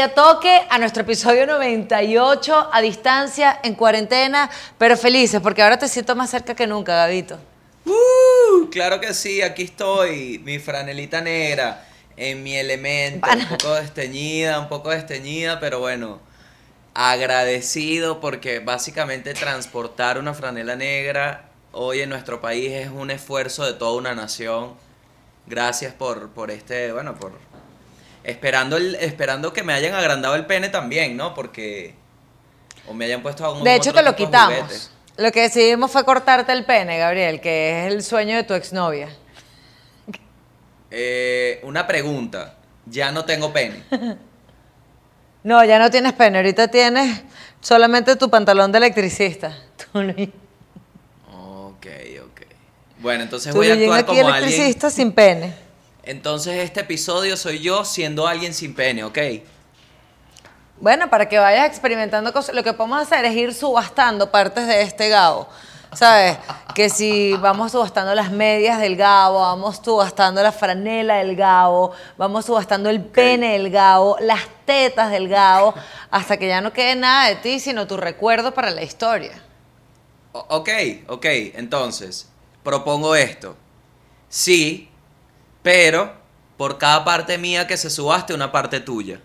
Diatoque, a nuestro episodio 98, a distancia, en cuarentena, pero felices, porque ahora te siento más cerca que nunca, Gabito. Uh, claro que sí, aquí estoy, mi franelita negra, en mi elemento, un poco desteñida, un poco desteñida, pero bueno, agradecido porque básicamente transportar una franela negra hoy en nuestro país es un esfuerzo de toda una nación. Gracias por, por este, bueno, por Esperando, el, esperando que me hayan agrandado el pene también, ¿no? Porque. O me hayan puesto algún De hecho, te lo quitamos. Lo que decidimos fue cortarte el pene, Gabriel, que es el sueño de tu exnovia. Eh, una pregunta. Ya no tengo pene. no, ya no tienes pene. Ahorita tienes solamente tu pantalón de electricista. ok, ok. Bueno, entonces voy a actuar como electricista sin pene. Entonces este episodio soy yo siendo alguien sin pene, ¿ok? Bueno, para que vayas experimentando cosas, lo que podemos hacer es ir subastando partes de este gabo. ¿Sabes? Que si vamos subastando las medias del gabo, vamos subastando la franela del gabo, vamos subastando el pene del gabo, las tetas del gabo, hasta que ya no quede nada de ti, sino tu recuerdo para la historia. ok, ok, entonces, propongo esto. Sí, pero por cada parte mía que se subaste, una parte tuya.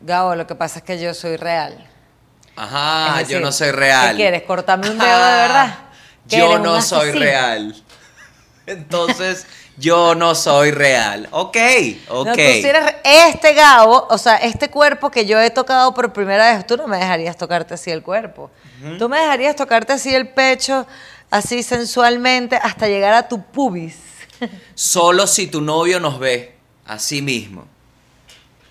Gabo, lo que pasa es que yo soy real. Ajá, yo no soy real. ¿Qué quieres? ¿Cortarme un dedo de verdad? Yo no soy real. Entonces, yo no soy real. Ok, ok. No, tú eres este Gabo, o sea, este cuerpo que yo he tocado por primera vez, tú no me dejarías tocarte así el cuerpo. Tú me dejarías tocarte así el pecho, así sensualmente, hasta llegar a tu pubis. Solo si tu novio nos ve, así mismo.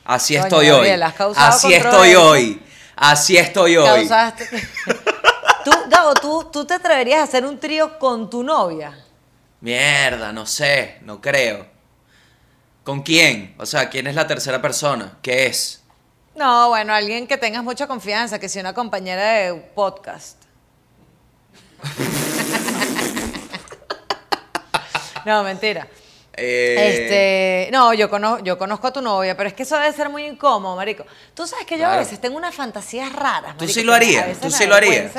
Así estoy hoy. Así estoy hoy. Así estoy hoy. ¿Tú, Gabo, ¿tú, ¿tú te atreverías a hacer un trío con tu novia? Mierda, no sé, no creo. ¿Con quién? O sea, ¿quién es la tercera persona? ¿Qué es? No, bueno, alguien que tengas mucha confianza, que sea una compañera de podcast. No, mentira. Eh, este, no, yo conozco, yo conozco a tu novia, pero es que eso debe ser muy incómodo, marico. Tú sabes que yo a veces tengo unas fantasías raras. ¿Tú sí lo harías? ¿Tú sí lo harías?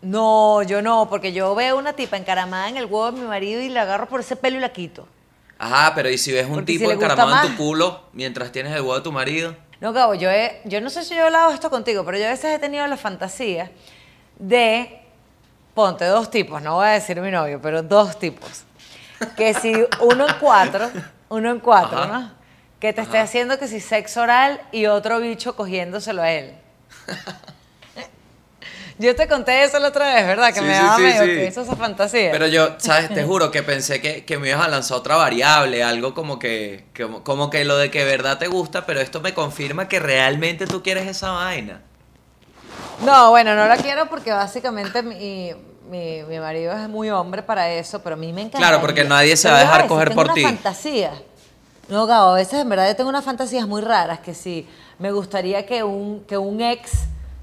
No, yo no, porque yo veo una tipa encaramada en el huevo de mi marido y la agarro por ese pelo y la quito. Ajá, pero ¿y si ves un tipo encaramado en tu culo mientras tienes el huevo de tu marido? No, Gabo, yo, he, yo no sé si yo he hablado esto contigo, pero yo a veces he tenido la fantasía de, ponte, dos tipos, no voy a decir mi novio, pero dos tipos que si uno en cuatro, uno en cuatro, ¿no? Que te esté haciendo que si sexo oral y otro bicho cogiéndoselo a él. Yo te conté eso la otra vez, ¿verdad? Que me daba medio que hizo esa fantasía. Pero yo, ¿sabes? Te juro que pensé que, que, me ibas a lanzar otra variable, algo como que, como que lo de que verdad te gusta, pero esto me confirma que realmente tú quieres esa vaina. No, bueno, no la quiero porque básicamente mi, mi, mi, marido es muy hombre para eso, pero a mí me encanta. Claro, porque nadie se va a dejar coger por ti. fantasía. No, Gabo, a veces en verdad yo tengo unas fantasías muy raras que sí, me gustaría que un, que un ex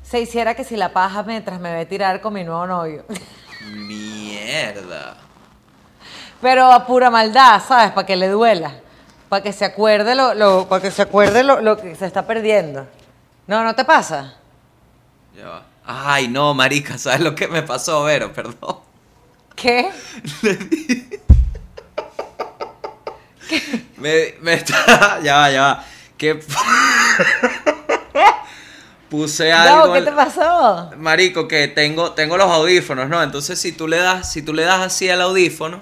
se hiciera que si la paja mientras me ve tirar con mi nuevo novio. Mierda. Pero a pura maldad, ¿sabes? Para que le duela. Para que se acuerde lo, lo para que se acuerde lo, lo que se está perdiendo. No, ¿no te pasa? Ya va. Ay, no, marica, ¿sabes lo que me pasó, Vero? Perdón. ¿Qué? ¿Qué? Me, me está... Ya va, ya va. ¿Qué... Puse algo... No, ¿qué te pasó? Marico, que tengo, tengo los audífonos, ¿no? Entonces si tú le das, si tú le das así al audífono,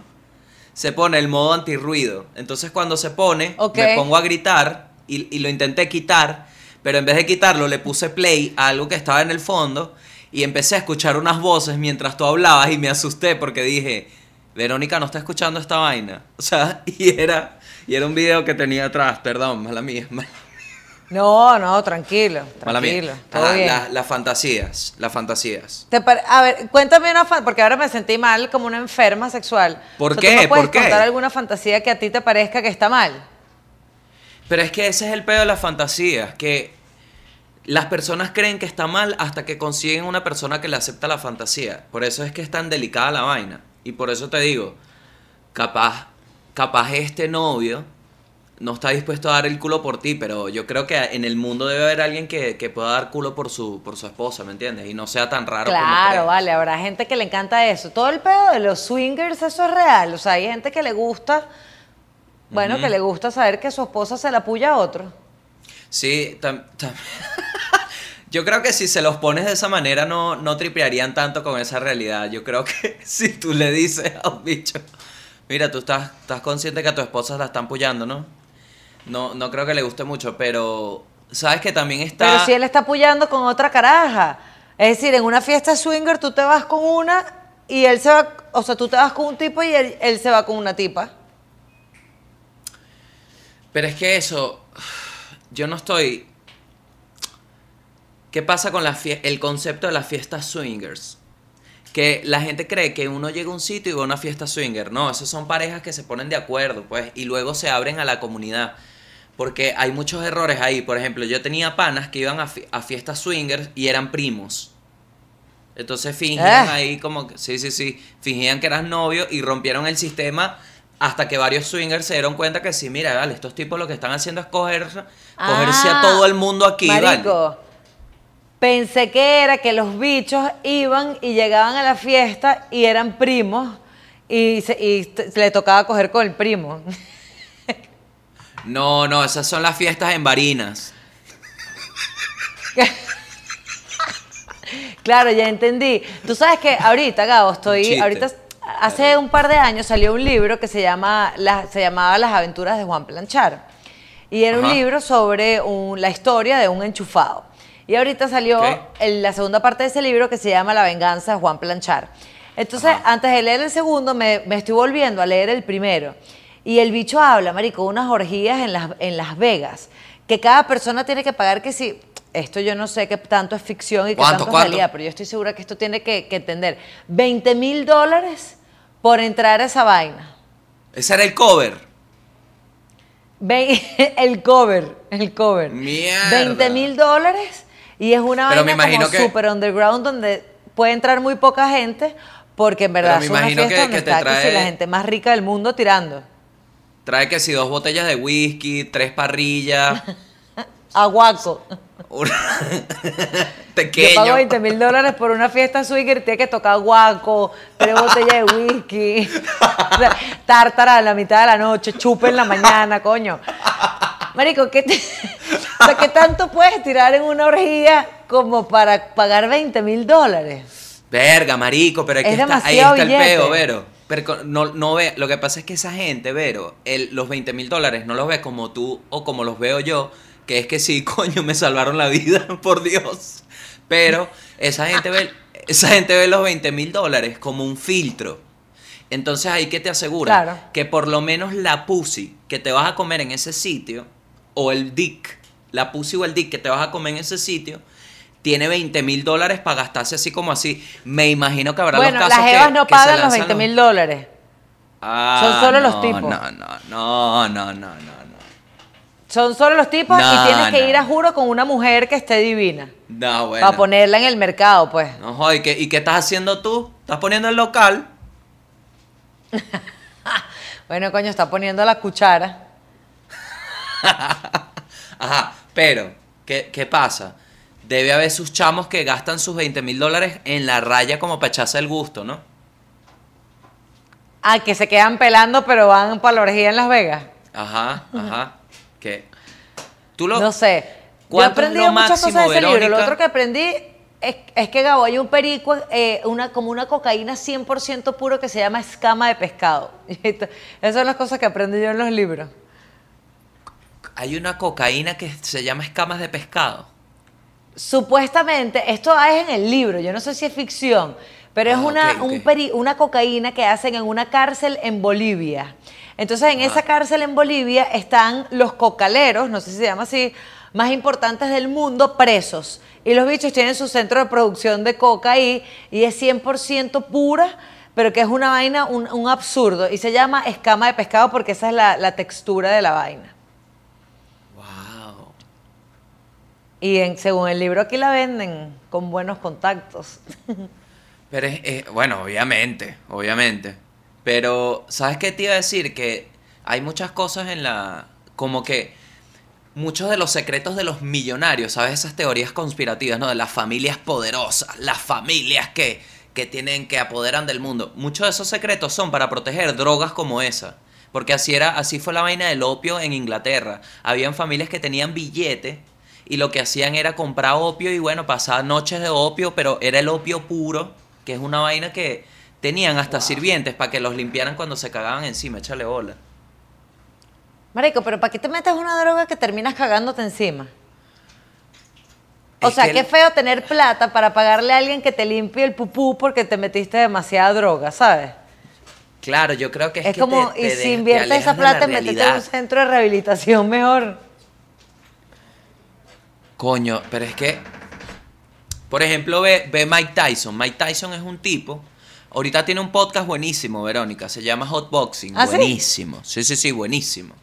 se pone el modo antirruido. Entonces cuando se pone, me pongo a gritar y, y lo intenté quitar pero en vez de quitarlo le puse play a algo que estaba en el fondo y empecé a escuchar unas voces mientras tú hablabas y me asusté porque dije, Verónica no está escuchando esta vaina. O sea, y era, y era un video que tenía atrás, perdón, mala mía. No, no, tranquilo, tranquilo. las fantasías, las fantasías. a ver, cuéntame una fantasía, porque ahora me sentí mal como una enferma sexual. ¿Por qué? puedes ¿Por qué? contar alguna fantasía que a ti te parezca que está mal? Pero es que ese es el pedo de las fantasías, que las personas creen que está mal hasta que consiguen una persona que le acepta la fantasía. Por eso es que es tan delicada la vaina. Y por eso te digo, capaz, capaz este novio no está dispuesto a dar el culo por ti, pero yo creo que en el mundo debe haber alguien que, que pueda dar culo por su, por su esposa, ¿me entiendes? Y no sea tan raro Claro, vale, habrá gente que le encanta eso. Todo el pedo de los swingers, eso es real. O sea, hay gente que le gusta, bueno, que le gusta saber que su esposa se la puya a otro. Sí, tam- yo creo que si se los pones de esa manera no, no tripearían tanto con esa realidad. Yo creo que si tú le dices a un bicho, mira, tú estás, estás consciente que a tu esposa la están puyando, ¿no? No, no creo que le guste mucho, pero sabes que también está... Pero si él está apoyando con otra caraja. Es decir, en una fiesta swinger tú te vas con una y él se va, o sea, tú te vas con un tipo y él, él se va con una tipa. Pero es que eso, yo no estoy... ¿Qué pasa con la el concepto de las fiestas swingers? Que la gente cree que uno llega a un sitio y va a una fiesta swinger. No, esos son parejas que se ponen de acuerdo, pues, y luego se abren a la comunidad. Porque hay muchos errores ahí. Por ejemplo, yo tenía panas que iban a, fi- a fiestas swingers y eran primos. Entonces fingían Eh. ahí como que, sí, sí, sí, fingían que eras novio y rompieron el sistema hasta que varios swingers se dieron cuenta que sí, mira, vale, estos tipos lo que están haciendo es coger, cogerse a Ah, todo el mundo aquí, vale. Marico, pensé que era que los bichos iban y llegaban a la fiesta y eran primos y, se- y le tocaba coger con el primo. No, no, esas son las fiestas en Barinas. Claro, ya entendí. Tú sabes que ahorita, Gabo, estoy. Ahorita, hace un par de años salió un libro que se, llama, la- se llamaba Las aventuras de Juan Planchar. Y era un libro sobre un- la historia de un enchufado. Y ahorita salió el- la segunda parte de ese libro que se llama La venganza de Juan Planchar. Entonces, Ajá. antes de leer el segundo, me, me estoy volviendo a leer el primero. Y el bicho habla, marico, unas orgías en Las, en Las Vegas, que cada persona tiene que pagar que si... Esto yo no sé qué tanto es ficción y qué ¿Cuánto, tanto es realidad, pero yo estoy segura que esto tiene que, que entender. 20 mil dólares por entrar a esa vaina. Ese era el cover. Ve- el cover, el cover. Mierda. 20 mil dólares y es una Pero vaina como que- super underground donde puede entrar muy poca gente porque en verdad es una fiesta que- donde que te está que si trae- la gente más rica del mundo tirando. Trae que si dos botellas de whisky, tres parrillas, Aguaco. Un- Yo pequeño. pago 20 mil dólares por una fiesta swinger y tiene que tocar guaco, tres botellas de whisky, tártara a la mitad de la noche, chupe en la mañana, coño. Marico, ¿qué, te- o sea, ¿qué tanto puedes tirar en una orgía como para pagar 20 mil dólares? Verga, marico, pero es está- ahí está el billete. peo, Vero. Pero no, no ve, lo que pasa es que esa gente, Vero, el- los 20 mil dólares no los ve como tú o como los veo yo, que es que sí, coño, me salvaron la vida, por Dios. Pero esa gente ve, esa gente ve los 20 mil dólares como un filtro. Entonces ahí que te asegura Claro. que por lo menos la pussy que te vas a comer en ese sitio, o el dick, la pussy o el dick que te vas a comer en ese sitio, tiene 20 mil dólares para gastarse así como así. Me imagino que habrá Bueno, los las casos jevas que- no que pagan los lanzan 20 mil dólares. Ah, Son solo los tipos. No, no, no, no, no, no. Son solo los tipos No, y tienes que no. ir a juro con una mujer que esté divina. No, bueno. Para ponerla en el mercado, pues. No, joder, ¿y qué, ¿y qué estás haciendo tú? ¿Estás poniendo el local? Bueno, coño, está poniendo la cuchara. Ajá, pero, ¿qué, qué pasa? Debe haber sus chamos que gastan sus 20 mil dólares en la raya como para echarse el gusto, ¿no? Ah, que se quedan pelando, pero van para la orgía en Las Vegas. Ajá, ajá. ¿Qué? Tú lo... No sé. Yo he ¿Cuánto es aprendido lo muchas cosas de ese libro. Lo otro que aprendí es, es que Gabo hay un perico, eh, una, como una cocaína 100% puro que se llama escama de pescado. Esas son las cosas que aprendí yo en los libros. Hay una cocaína que se llama escamas de pescado. Supuestamente, esto es en el libro, yo no sé si es ficción, pero es Ah, una, un peri- una cocaína que hacen en una cárcel en Bolivia. Entonces, en esa cárcel en Bolivia están los cocaleros, no sé si se llama así, más importantes del mundo presos. Y los bichos tienen su centro de producción de coca ahí y es 100% pura, pero que es una vaina, un, un absurdo. Y se llama escama de pescado porque esa es la, la textura de la vaina. Wow. Y en- según el libro aquí la venden con buenos contactos. Pero es, es- bueno, obviamente, obviamente. Pero, ¿sabes qué te iba a decir? Que hay muchas cosas en la como que muchos de los secretos de los millonarios, ¿sabes? Esas teorías conspirativas, ¿no? De las familias poderosas, las familias que, que tienen, que apoderan del mundo. Muchos de esos secretos son para proteger drogas como esa. Porque así era, así fue la vaina del opio en Inglaterra. Habían familias que tenían billete y lo que hacían era comprar opio y bueno, pasaban noches de opio, pero era el opio puro, que es una vaina que tenían hasta sirvientes para que los limpiaran cuando se cagaban encima, échale bola. Marico, pero ¿para qué te metes una droga que terminas cagándote encima? O Es sea, que qué el- feo tener plata para pagarle a alguien que te limpie el pupú porque te metiste demasiada droga, ¿sabes? Claro, yo creo que es, Es, que como, te- y si de- inviertes esa plata, métete en un centro de rehabilitación mejor. Coño, pero es que, por ejemplo, ve, ve Mike Tyson. Mike Tyson es un tipo. Ahorita tiene un podcast buenísimo, Verónica. Se llama Hotboxing. ¿Ah, buenísimo. Sí, sí, sí, buenísimo.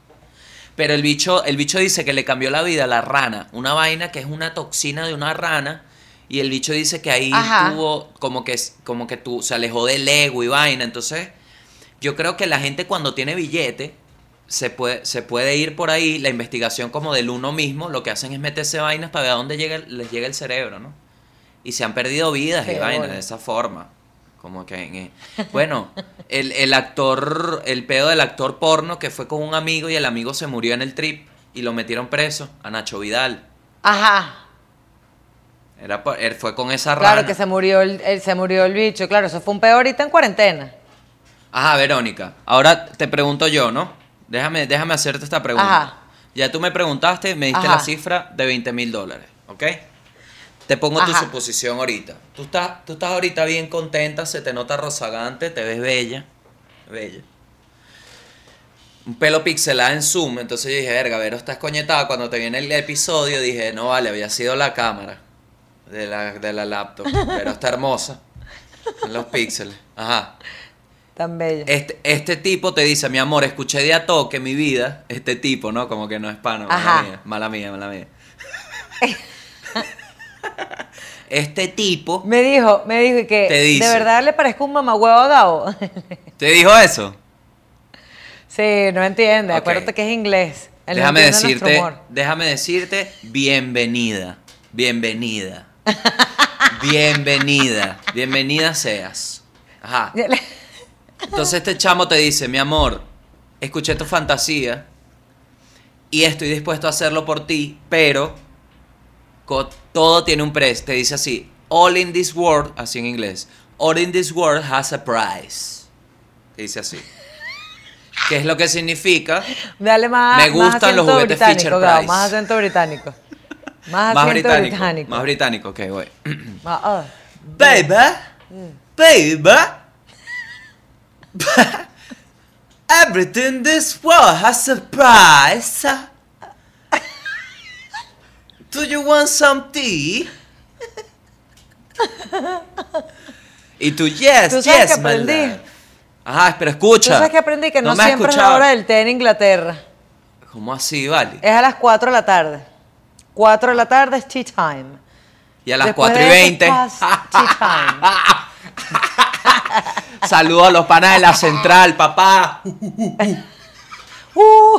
Pero el bicho, el bicho dice que le cambió la vida a la rana. Una vaina que es una toxina de una rana. Y el bicho dice que ahí Ajá. tuvo como que, como que tú, se alejó del ego y vaina. Entonces, yo creo que la gente cuando tiene billete se puede, se puede ir por ahí, la investigación como del uno mismo, lo que hacen es meterse vainas para ver a dónde llega, les llega el cerebro, ¿no? Y se han perdido vidas y vainas de esa forma. Como que, eh, bueno, el, el actor, el pedo del actor porno que fue con un amigo y el amigo se murió en el trip y lo metieron preso, a Nacho Vidal. Ajá. Era, él fue con esa rana. Claro que se murió el, el- se murió el bicho. Claro, eso fue un peor ahorita en cuarentena. Ajá, Verónica. Ahora te pregunto yo, ¿no? Déjame, déjame hacerte esta pregunta. Ajá. Ya tú me preguntaste, me diste Ajá. la cifra de 20 mil dólares, ¿ok? Te pongo tu suposición ahorita. Tú estás, tú estás ahorita bien contenta, se te nota rozagante, te ves bella. Bella. Un pelo pixelado en Zoom, entonces yo dije, verga, Vero, estás coñetada. Cuando te viene el episodio dije, no vale, había sido la cámara de la, de la laptop. Pero está hermosa. En los píxeles. Ajá. Tan bella. Este, este tipo te dice, mi amor, escuché de a toque mi vida. Este tipo, ¿no? Como que no es pana, mala Ajá. mía, mala mía, mala mía. este tipo Me dijo, me dijo que Te dice. de verdad le parezco un mamagüevo a Gabo. te dijo eso. sí, no entiende. Acuérdate que es inglés. Él déjame decirte, déjame decirte, bienvenida, bienvenida, bienvenida, bienvenida seas. Ajá. Entonces este chamo te dice, mi amor, escuché tu fantasía y estoy dispuesto a hacerlo por ti, pero todo tiene un precio. Te dice así, all in this world, así en inglés, all in this world has a price. Te dice así. ¿Qué es lo que significa? Dale más. Me más gustan los acento juguetes Fisher Price. Más acento británico. Más, Más británico, británico. Más británico, ok, voy. Más- ah. Baby, baby, everything this world has a price. Do you want some tea? Y tú, yes, ¿Tú sabes yes, que my aprendí? love. Ajá, pero escucha. Tú sabes que aprendí que no, me has siempre es la hora del té en Inglaterra. ¿Cómo así, vale? Es a las 4 de la tarde. 4 de la tarde es tea time. Y a las Después 4 y de eso 20. es past tea time. Saludos a los panas de la central, papá. Uh.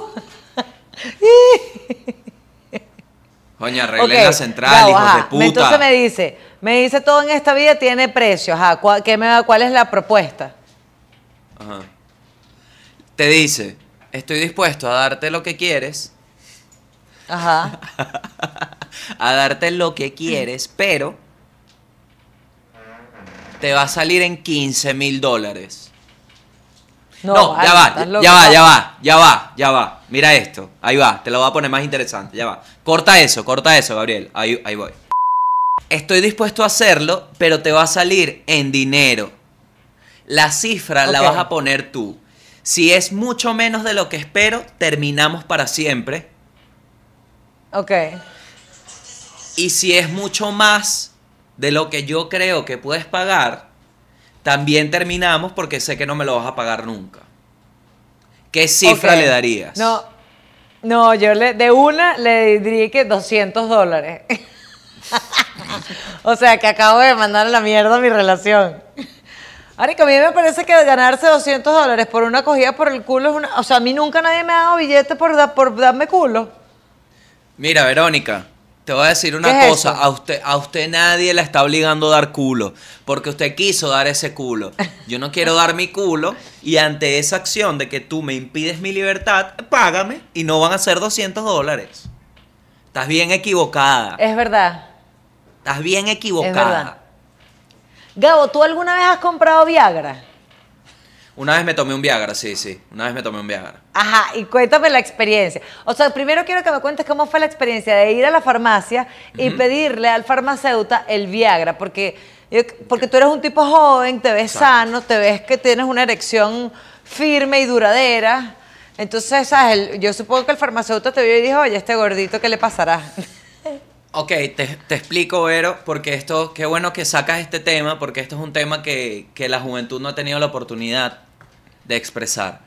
Coño, arreglen la central, hijos ajá. de puta. Entonces me dice, me dice todo en esta vida tiene precio. Ajá, ¿cuál, qué me da- ¿cuál es la propuesta? Ajá. Te dice, estoy dispuesto a darte lo que quieres, Ajá. a darte lo que quieres, pero te va a salir en 15 mil dólares. No, vale, ya va, ya, loco. ya va, ya va, ya va, ya va. Mira esto, ahí va, te lo voy a poner más interesante, ya va. Corta eso, corta eso, Gabriel, ahí, ahí voy. Estoy dispuesto a hacerlo, pero te va a salir en dinero. La cifra la vas a poner tú. Si es mucho menos de lo que espero, terminamos para siempre. Ok. Y si es mucho más de lo que yo creo que puedes pagar, también terminamos porque sé que no me lo vas a pagar nunca. ¿Qué cifra le darías? No, no, yo le, de una le diría que 200 dólares. o sea, que acabo de mandar a la mierda mi relación. Marico, a mí me parece que ganarse 200 dólares por una cogida por el culo es una... O sea, a mí nunca nadie me ha dado billete por, da- por darme culo. Mira, Verónica, te voy a decir ¿Qué una es cosa. eso? A usted, a usted nadie la está obligando a dar culo. Porque usted quiso dar ese culo. Yo no quiero dar mi culo. Y ante esa acción de que tú me impides mi libertad, págame. Y no van a ser 200 dólares. Estás bien equivocada. Es verdad. Estás bien verdad. equivocada. Gabo, ¿tú alguna vez has comprado Viagra? Una vez me tomé un Viagra, sí, sí. Una vez me tomé un Viagra. Ajá, y cuéntame la experiencia. O sea, primero quiero que me cuentes cómo fue la experiencia de ir a la farmacia y pedirle al farmacéutico el Viagra, porque, porque tú eres un tipo joven, te ves Exacto. sano, te ves que tienes una erección firme y duradera. Entonces, ¿sabes? Yo supongo que el farmacéutico te vio y dijo, oye, este gordito, ¿qué le pasará? Ok, te, te explico, Vero, porque esto, qué bueno que sacas este tema, porque esto es un tema que, que la juventud no ha tenido la oportunidad de expresar.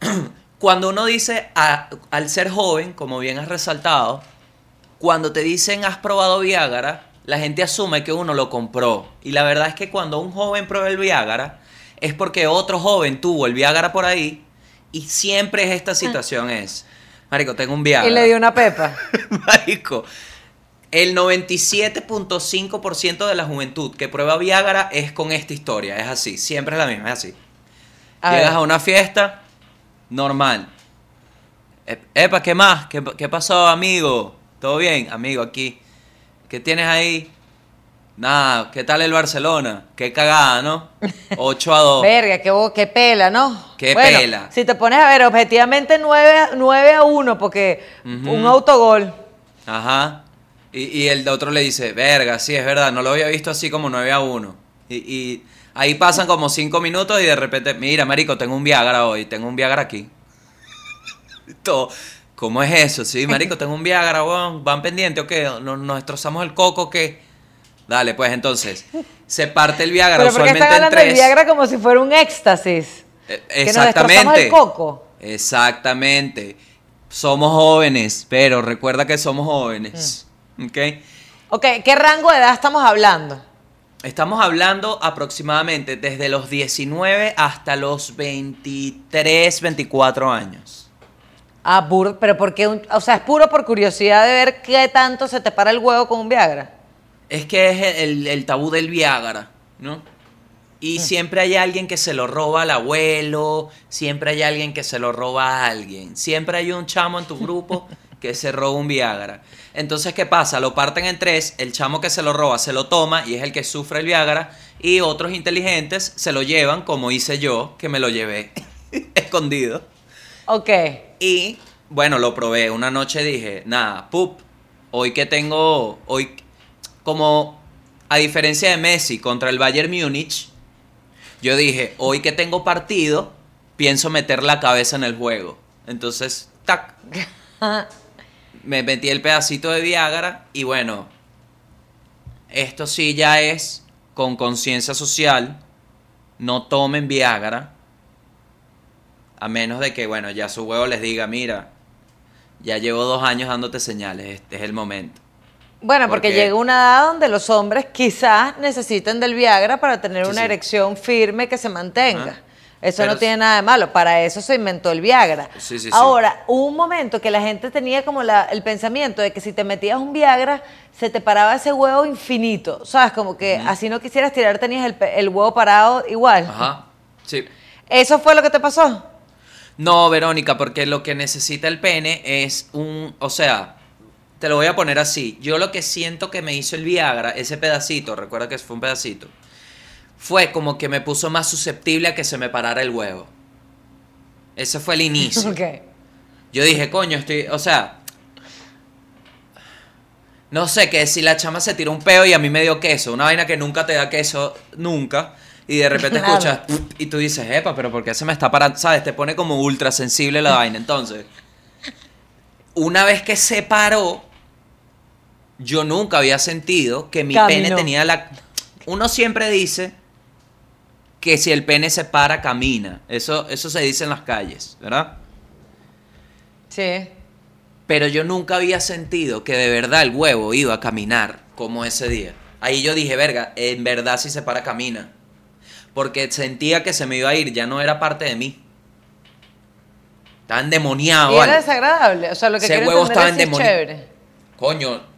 Cuando uno dice, a- al ser joven, como bien has resaltado, cuando te dicen has probado Viagra, la gente asume que uno lo compró. Y la verdad es que cuando un joven prueba el Viagra, es porque otro joven tuvo el Viagra por ahí, y siempre es esta situación, es, Marico, tengo un Viagra. y le dio una pepa. Marico, el 97.5% de la juventud que prueba Viagra es con esta historia. Es así, siempre es la misma, es así. A Llegas ver. a una fiesta, normal. E- Epa, ¿qué más? ¿Qué, qué pasó, amigo? ¿Todo bien? Amigo, aquí. ¿Qué tienes ahí? Nada, ¿qué tal el Barcelona? Qué cagada, ¿no? 8 a 2. Verga, qué, qué pela, ¿no? Qué Bueno, pela. Si te pones a ver, objetivamente 9, a 1, porque un autogol. Ajá. Y, y el otro le dice, verga, sí, es verdad, no lo había visto así como 9 a 1. Y, y ahí pasan como 5 minutos y de repente, mira, marico, tengo un Viagra hoy, tengo un Viagra aquí. Todo. ¿Cómo es eso? Sí, marico, tengo un Viagra, weón. ¿Van pendiente o qué? ¿Nos, nos destrozamos el coco o qué? Dale, pues entonces, se parte el Viagra Pero usualmente están en hablando del tres. Viagra como si fuera un éxtasis. Eh, Que nos destrozamos Exactamente. el coco. Exactamente. Somos jóvenes, pero recuerda que somos jóvenes. Mm. ¿Ok? Ok, ¿qué rango de edad estamos hablando? Estamos hablando aproximadamente desde los 19 hasta los 23, 24 años. Ah, puro, pero porque, o sea, es puro por curiosidad de ver qué tanto se te para el huevo con un Viagra. Es que es el, el tabú del Viagra, ¿no? Y siempre hay alguien que se lo roba al abuelo, siempre hay alguien que se lo roba a alguien, siempre hay un chamo en tu grupo que se roba un Viagra. Entonces, ¿qué pasa? Lo parten en tres, el chamo que se lo roba se lo toma y es el que sufre el Viagra, y otros inteligentes se lo llevan, como hice yo, que me lo llevé escondido. Ok. Y bueno, lo probé. Una noche dije, nada, pup, hoy que tengo, hoy, como a diferencia de Messi contra el Bayern Múnich, yo dije, hoy que tengo partido, pienso meter la cabeza en el juego. Entonces, tac, me metí el pedacito de Viagra y bueno, esto sí ya es con conciencia social, no tomen Viagra, a menos de que, bueno, ya su huevo les diga, mira, ya llevo dos años dándote señales, este es el momento. Bueno, porque Porque- llega una edad donde los hombres quizás necesiten del Viagra para tener Sí, una sí. erección firme que se mantenga. Ajá. Eso Pero no tiene nada de malo, para eso se inventó el Viagra. Sí, sí, sí. Ahora, hubo un momento que la gente tenía como la- el pensamiento de que si te metías un Viagra, se te paraba ese huevo infinito, ¿sabes? Como que así no quisieras tirar, tenías el huevo parado igual. Ajá, sí. ¿Eso fue lo que te pasó? No, Verónica, porque lo que necesita el pene es un, o sea, te lo voy a poner así. Yo lo que siento que me hizo el Viagra, ese pedacito, recuerda que fue un pedacito, fue como que me puso más susceptible a que se me parara el huevo. Ese fue el inicio. Ok. Yo dije, coño, estoy, o sea, no sé, que si la chama se tiró un peo y a mí me dio queso, una vaina que nunca te da queso, nunca, y de repente Claro. escuchas, y tú dices, epa, pero ¿por qué se me está parando? ¿Sabes? Te pone como ultra sensible la vaina. Entonces, una vez que se paró, yo nunca había sentido que mi pene tenía la... Uno siempre dice que si el pene se para, camina. Eso, eso se dice en las calles, ¿verdad? Sí. Pero yo nunca había sentido que de verdad el huevo iba a caminar como ese día. Ahí yo dije, verga, en verdad si se para camina. porque sentía que se me iba a ir, ya no era parte de mí. Estaba endemoniado. Y era ¿vale? desagradable. O sea, lo que Ese huevo estaba endemoniado. chévere. Coño.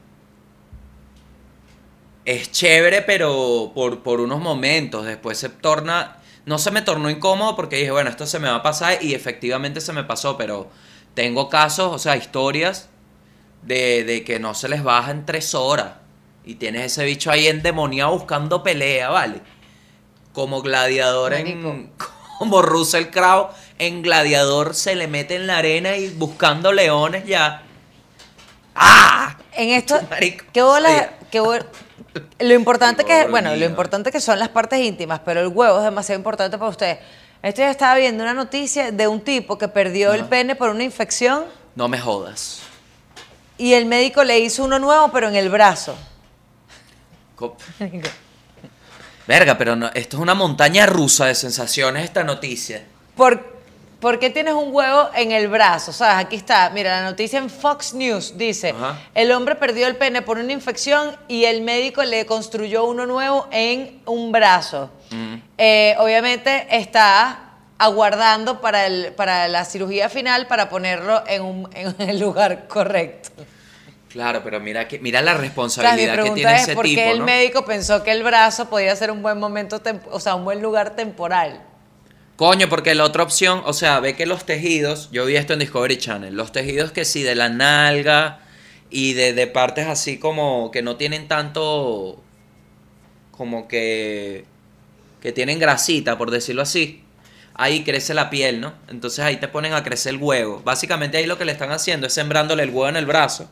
Es chévere, pero por, por unos momentos. Después se torna. No se me tornó incómodo porque dije, bueno, esto se me va a pasar. Y efectivamente se me pasó. Pero tengo casos, o sea, historias de, de que no se les baja en tres horas. Y tienes ese bicho ahí endemoniado buscando pelea, ¿vale? Como gladiador en. Como Russell Crowe en Gladiador se le mete en la arena y buscando leones ya. ¡Ah! En esto, Marico, qué bola, sí. qué lo importante que, bueno, lo importante que son las partes íntimas, pero el huevo es demasiado importante para ustedes. Esto ya estaba viendo una noticia de un tipo que perdió el pene por una infección No me jodas. y el médico le hizo uno nuevo, pero en el brazo. Co- Verga, pero no- esto es una montaña rusa de sensaciones esta noticia. ¿Por, por qué tienes un huevo en el brazo? ¿Sabes? Aquí está. Mira, la noticia en Fox News dice, Ajá. el hombre perdió el pene por una infección y el médico le construyó uno nuevo en un brazo. Mm. Eh, obviamente está aguardando para, el, para la cirugía final para ponerlo en, un, en el lugar correcto. Claro, pero mira que mira la O sea, mi responsabilidad que tiene es ese por qué tipo, el ¿no? médico pensó que el brazo podía ser un buen momento, o sea, un buen lugar temporal. Coño, porque la otra opción, o sea, ve que los tejidos, yo vi esto en Discovery Channel, los tejidos que sí de la nalga y de, de partes así como que no tienen tanto, como que, que tienen grasita, por decirlo así, ahí crece la piel, ¿no? Entonces ahí te ponen a crecer el huevo. Básicamente ahí lo que le están haciendo es sembrándole el huevo en el brazo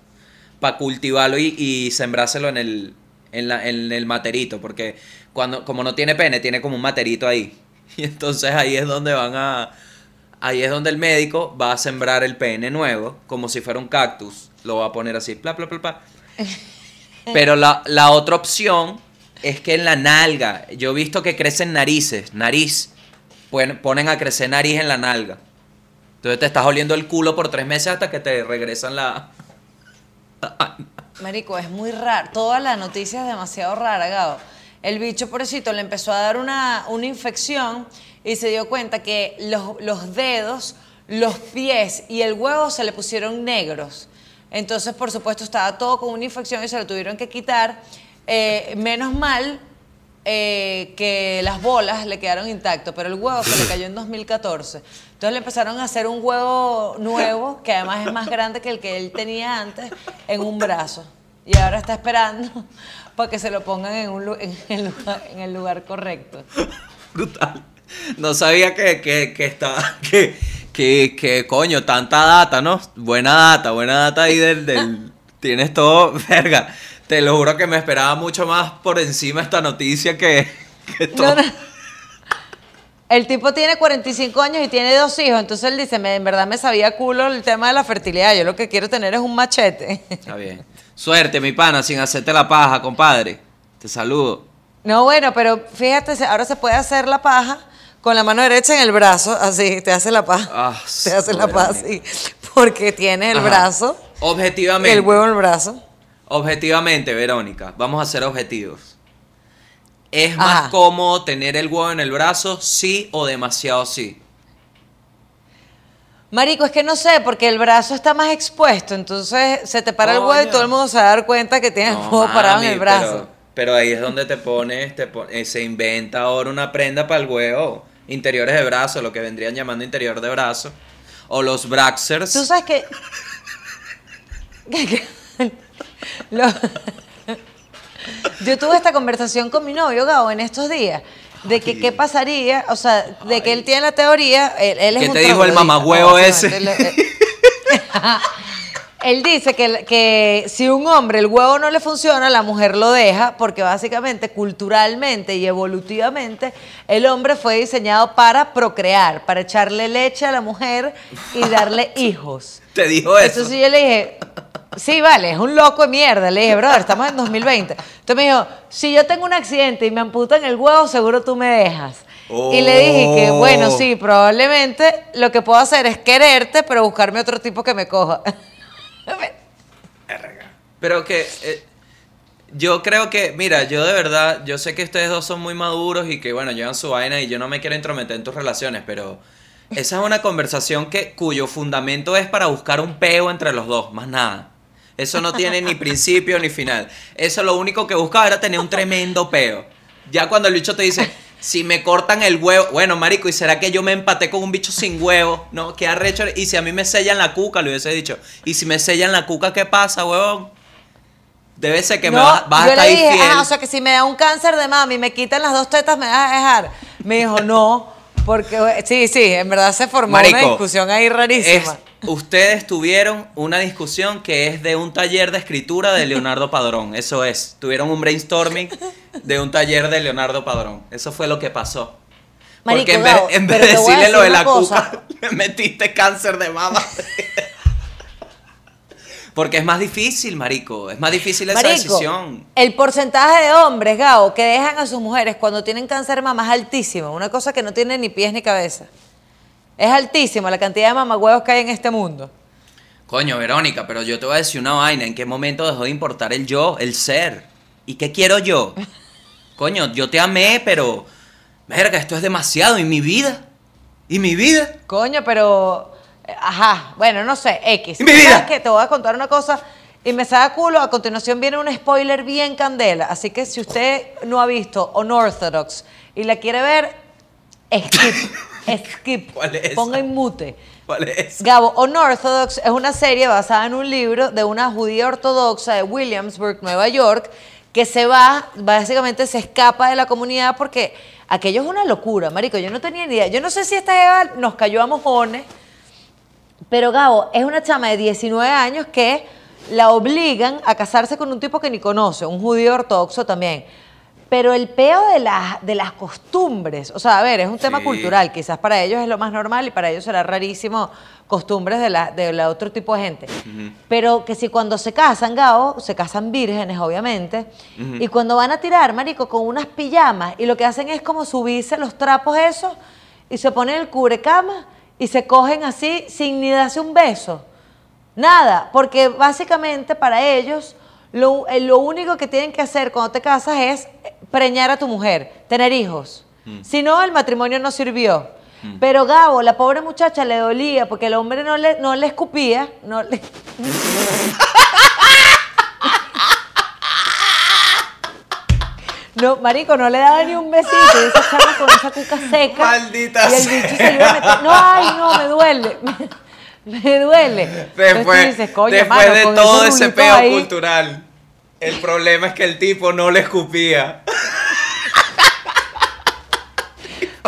para cultivarlo y, y sembrárselo en el, en, la- en el materito, porque cuando, como no tiene pene, tiene como un materito ahí. Y entonces ahí es donde van a... Ahí es donde el médico va a sembrar el pene nuevo, como si fuera un cactus. Lo va a poner así, pla, pla, pla, pla. Pero la, la otra opción es que en la nalga, yo he visto que crecen narices, nariz, Pon- ponen a crecer nariz en la nalga. Entonces te estás oliendo el culo por tres meses hasta que te regresan la... Marico, es muy raro. Toda la noticia es demasiado rara, Gabo. El bicho, pobrecito, le empezó a dar una, una infección y se dio cuenta que los, los dedos, los pies y el huevo se le pusieron negros. Entonces, por supuesto, estaba todo con una infección y se lo tuvieron que quitar. Eh, menos mal eh, que las bolas le quedaron intactos, pero el huevo se le cayó en 2014. Entonces le empezaron a hacer un huevo nuevo, que además es más grande que el que él tenía antes, en un brazo. Y ahora está esperando para que se lo pongan en, un, en, el, lugar, en el lugar correcto. Brutal. No sabía que, que, que estaba... Que, que, que, coño, tanta data, ¿no? Buena data, buena data ahí del... del tienes todo, verga. Te lo juro que me esperaba mucho más por encima esta noticia que, que todo. No, no. El tipo tiene 45 años y tiene dos hijos, entonces él dice, "Me- en verdad me sabía culo el tema de la fertilidad, yo lo que quiero tener es un machete. Está bien. Suerte, mi pana, sin hacerte la paja, compadre. Te saludo. No, bueno, pero fíjate, ahora se puede hacer la paja con la mano derecha en el brazo, así, te hace la paja. Ah, te hace la paja así, porque tiene el Ajá. brazo, Objetivamente. el huevo en el brazo. Objetivamente, Verónica, vamos a ser objetivos. ¿Es Ajá. más cómodo tener el huevo en el brazo, sí o demasiado sí? Marico, es que no sé, porque el brazo está más expuesto, entonces se te para el huevo y todo el mundo se va a dar cuenta que tienes el huevo parado en el brazo. Pero, pero ahí es donde te pones, te eh, se inventa ahora una prenda para el huevo. Interiores de brazo, lo que vendrían llamando interior de brazo. O los braxers. Tú sabes que... Yo tuve esta conversación con mi novio, Gabo, en estos días, de que qué pasaría, o sea, de que él tiene la teoría, él, él es ¿Qué un te dijo el no, ese? Él dice que, que si un hombre el huevo no le funciona, la mujer lo deja, porque básicamente, culturalmente y evolutivamente, el hombre fue diseñado para procrear, para echarle leche a la mujer y darle hijos. Te dijo eso. Entonces yo le dije, sí, vale, es un loco de mierda. Le dije, brother, estamos en 2020. Entonces me dijo, si yo tengo un accidente y me amputan el huevo, seguro tú me dejas. Y le dije que, Oh. bueno, sí, probablemente lo que puedo hacer es quererte, pero buscarme otro tipo que me coja. Pero que. eh, Yo creo que, mira, yo de verdad, yo sé que ustedes dos son muy maduros y que, bueno, llevan su vaina y yo no me quiero intrometer en tus relaciones, pero esa es una conversación que, cuyo fundamento es para buscar un peo entre los dos, más nada. Eso no tiene ni principio ni final. Eso lo único que buscaba era tener un tremendo peo. Ya cuando el bicho te dice, si me cortan el huevo, bueno, marico, ¿y será que yo me empaté con un bicho sin huevo? No, qué arrecho. Y si a mí me sellan la cuca, le hubiese dicho, ¿y si me sellan la cuca, qué pasa, huevón? Debe ser que me vas, vas a yo estar le dije, infiel. "Ajá, o sea que si me da un cáncer de mami y me quitan las dos tetas, ¿me vas a dejar? Me dijo, no, porque sí, sí, en verdad se formó Marico, una discusión ahí rarísima. Es- ustedes tuvieron una discusión que es de un taller de escritura de Leonardo Padrón. Eso es. Tuvieron un brainstorming de un taller de Leonardo Padrón. Eso fue lo que pasó. Marico, Porque en vez, en vez de decirle lo de la cosa. cuca, le metiste cáncer de mama. Porque es más difícil, marico. Es más difícil esa decisión. el porcentaje de hombres, Gabo, que dejan a sus mujeres cuando tienen cáncer de mama es altísimo. Una cosa que no tiene ni pies ni cabeza. Es altísima la cantidad de mamagüevos que hay en este mundo. Coño, Verónica, pero yo te voy a decir una vaina. ¿En qué momento dejó de importar el yo, el ser? ¿Y qué quiero yo? Coño, yo te amé, pero... Verga, esto es demasiado. ¿Y mi vida? ¿Y mi vida? Coño, pero. Ajá, bueno, no sé, X. ¡Y mi vida! ¿Sabes qué? Te voy a contar una cosa y me saca culo. A continuación viene un spoiler bien candela. Así que si usted no ha visto Unorthodox y la quiere ver, skip. skip. ¿Cuál es Ponga en mute. ¿Cuál es? Gabo, Unorthodox es una serie basada en un libro de una judía ortodoxa de Williamsburg, Nueva York, que se va, básicamente se escapa de la comunidad porque aquello es una locura, marico. Yo no tenía ni idea. Yo no sé si esta Eva nos cayó a mojones, pero Gabo es una chama de 19 años que la obligan a casarse con un tipo que ni conoce, un judío ortodoxo también. Pero el peo de, las de las costumbres, o sea, a ver, es un tema Sí. cultural, quizás para ellos es lo más normal y para ellos será rarísimo costumbres de la, de la otro tipo de gente. Pero que si cuando se casan, Gabo, se casan vírgenes, obviamente, y cuando van a tirar, marico, con unas pijamas, y lo que hacen es como subirse los trapos esos, y se ponen el cubrecama, y se cogen así sin ni darse un beso. Nada, porque básicamente para ellos lo, eh, lo único que tienen que hacer cuando te casas es preñar a tu mujer, tener hijos. Si no, el matrimonio no sirvió. Pero Gabo, la pobre muchacha le dolía porque el hombre no le, no le escupía. No le... No, marico, no le daba ni un besito. Y esa chama con esa cuca seca. Maldita Y el sea. bicho se iba a meter. No, ay, no, me duele. Me, duele. Después, dices, después mano, de todo ese peo ahí, cultural, el problema es que el tipo no le escupía.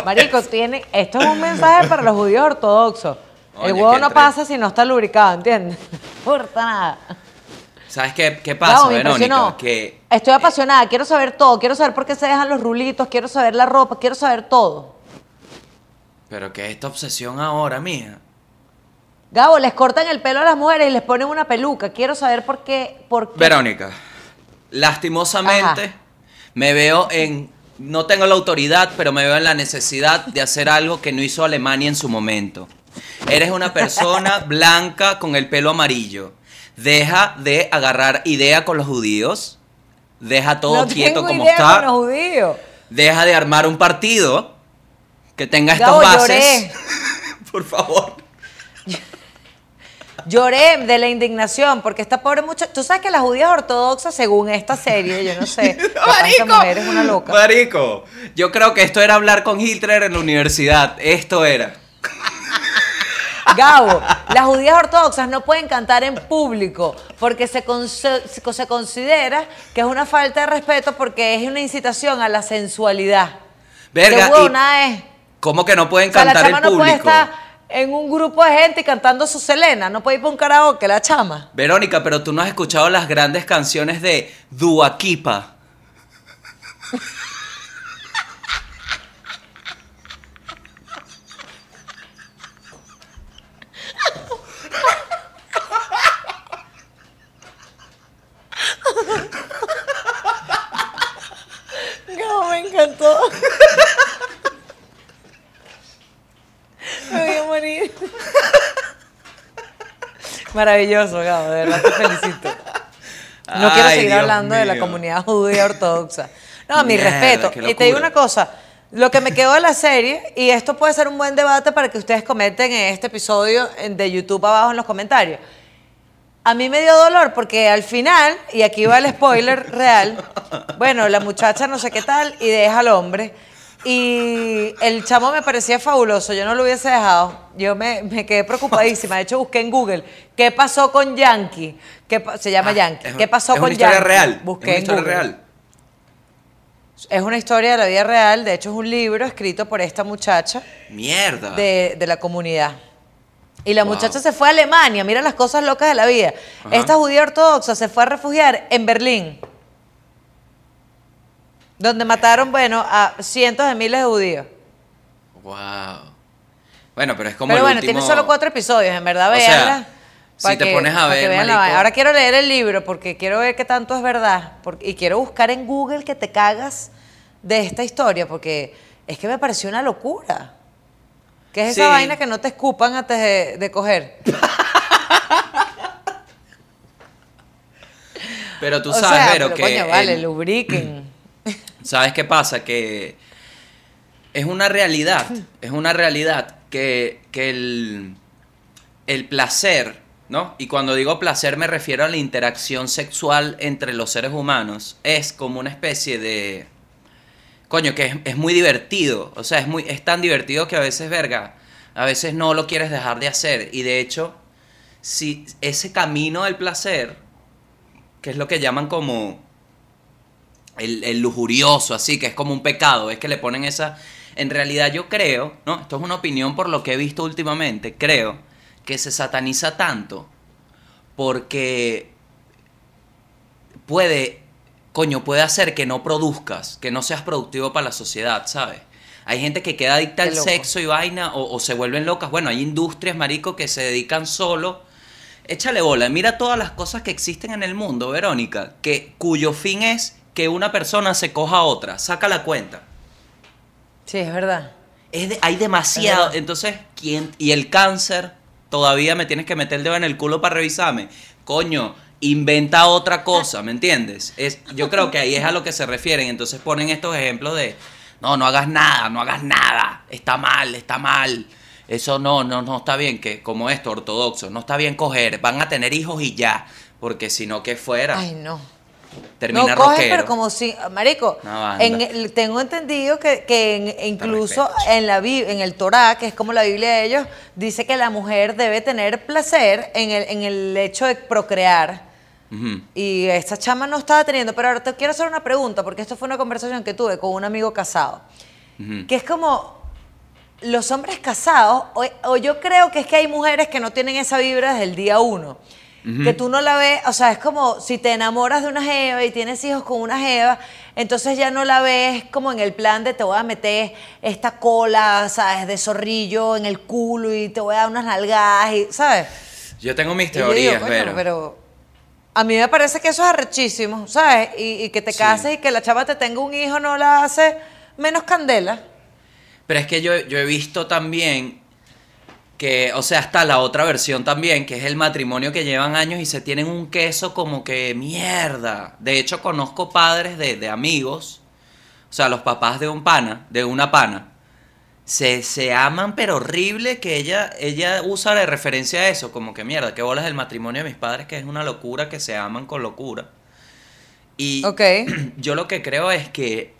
Marico, tiene, esto es un mensaje para los judíos ortodoxos. el huevo no pasa si no está lubricado, ¿entiendes? No importa nada. ¿Sabes qué, qué pasa, Verónica? Que Estoy apasionada, quiero saber todo, quiero saber por qué se dejan los rulitos, quiero saber la ropa, quiero saber todo. Pero que esta obsesión ahora, mía. Gabo, les cortan el pelo a las mujeres y les ponen una peluca. Quiero saber por qué. Por qué. Verónica, lastimosamente Ajá. me veo en. No tengo la autoridad, pero me veo en la necesidad de hacer algo que no hizo Alemania en su momento. Eres una persona blanca con el pelo amarillo. Deja de agarrar idea con los judíos. Deja todo no quieto tengo como idea está. con los judíos. Deja de armar un partido que tenga estas bases. lloré. Por favor. Lloré de la indignación porque esta pobre muchacha. Tú sabes que las judías ortodoxas, según esta serie, yo no sé. esta mujer es una loca. Marico, yo creo que esto era hablar con Hitler en la universidad. Esto era. Gabo, las judías ortodoxas no pueden cantar en público porque se, conse- se considera que es una falta de respeto porque es una incitación a la sensualidad. Verga, ¿Qué y- nada es? ¿Cómo que no pueden O sea, la cantar chama en no puede público? estar en un grupo de gente cantando su Selena. No puede ir para un karaoke, la chama. Verónica, pero tú no has escuchado las grandes canciones de Duakipa. Me encantó. Me voy a morir. Maravilloso, Gabo, de verdad te felicito. No quiero Ay, seguir Dios hablando de la mío. comunidad judía ortodoxa. No, mi Mierda, respeto. Y te digo una cosa, lo que me quedó de la serie, y esto puede ser un buen debate para que ustedes comenten en este episodio de YouTube abajo en los comentarios. A mí me dio dolor porque al final, y aquí va el spoiler real, bueno, la muchacha no sé qué tal y deja al hombre. Y el chamo me parecía fabuloso, yo no lo hubiese dejado. Yo me, me quedé preocupadísima. De hecho, busqué en Google qué pasó con Yankee. ¿Qué se llama Ah, Yankee. ¿Qué pasó es con una historia Yankee? real. Busqué es una en historia Google. real. Es una historia de la vida real. De hecho, es un libro escrito por esta muchacha Mierda. de, de la comunidad. Y la Wow. muchacha se fue a Alemania, mira las cosas locas de la vida. Ajá. Esta judía ortodoxa se fue a refugiar en Berlín, donde mataron, bueno, a cientos de miles de judíos. Wow. Bueno, pero es como Pero el bueno, último- tiene solo cuatro episodios, en verdad, O sea, si te que- pones a ver, marico. Ahora quiero leer el libro porque quiero ver qué tanto es verdad. porque- y quiero buscar en Google que te cagas de esta historia, porque es que me pareció una locura. ¿Qué es esa Sí. vaina que no te escupan antes de, de coger? Pero tú O sabes, sea, Vero, pero que coño, vale, el- lubriquen. ¿Sabes qué pasa? Que es una realidad, es una realidad que, que el, el placer, ¿no? Y cuando digo placer me refiero a la interacción sexual entre los seres humanos, es como una especie de... Coño, que es, es muy divertido, o sea, es, muy, es tan divertido que a veces, verga, a veces no lo quieres dejar de hacer. Y de hecho, si ese camino del placer, que es lo que llaman como el, el lujurioso, así, que es como un pecado, es que le ponen esa... En realidad yo creo, ¿no? Esto es una opinión por lo que he visto últimamente, creo que se sataniza tanto porque puede, coño, puede hacer que no produzcas, que no seas productivo para la sociedad, ¿sabes? Hay gente que queda adicta al sexo y vaina o, o se vuelven locas. Bueno, hay industrias, marico, que se dedican solo Échale bola, mira todas las cosas que existen en el mundo, Verónica, que cuyo fin es que una persona se coja a otra, saca la cuenta. Sí, es verdad. Es de- hay demasiado, entonces, ¿quién? Y el cáncer, todavía me tienes que meter el dedo en el culo para revisarme. Coño, inventa otra cosa, ¿me entiendes? Es, yo creo que ahí es a lo que se refieren, entonces ponen estos ejemplos de, no, no hagas nada, no hagas nada, está mal, está mal. Eso no, no, no está bien, que como esto, ortodoxo, no está bien coger, van a tener hijos y ya, porque si no, que fuera, Ay, no. Termina no coge, rockero. pero como si, marico, en tengo entendido que, que en- incluso en la en el Torá, que es como la Biblia de ellos, dice que la mujer debe tener placer en el, en el hecho de procrear. Ujú. Y esta chama no estaba teniendo, pero ahora te quiero hacer una pregunta, porque esto fue una conversación que tuve con un amigo casado, Ujú. que es como los hombres casados, o, o yo creo que es que hay mujeres que no tienen esa vibra desde el día uno. Que tú no la ves, o sea, es como si te enamoras de una jeva y tienes hijos con una jeva, entonces ya no la ves como en el plan de te voy a meter esta cola, ¿sabes? De zorrillo en el culo y te voy a dar unas nalgadas, y, ¿sabes? Yo tengo mis teorías, digo, Vero. pero a mí me parece que eso es arrechísimo, ¿sabes? Y, y que te Sí. cases y que la chava te tenga un hijo no la hace menos candela. Pero es que yo, yo he visto también que, o sea, está la otra versión también, que es el matrimonio que llevan años y se tienen un queso como que mierda. De hecho, conozco padres de, de amigos, o sea, los papás de un pana, de una pana, se, se aman pero horrible que ella, ella usa de referencia a eso, como que mierda, qué bolas el matrimonio de mis padres, que es una locura, que se aman con locura. Y Ok. yo lo que creo es que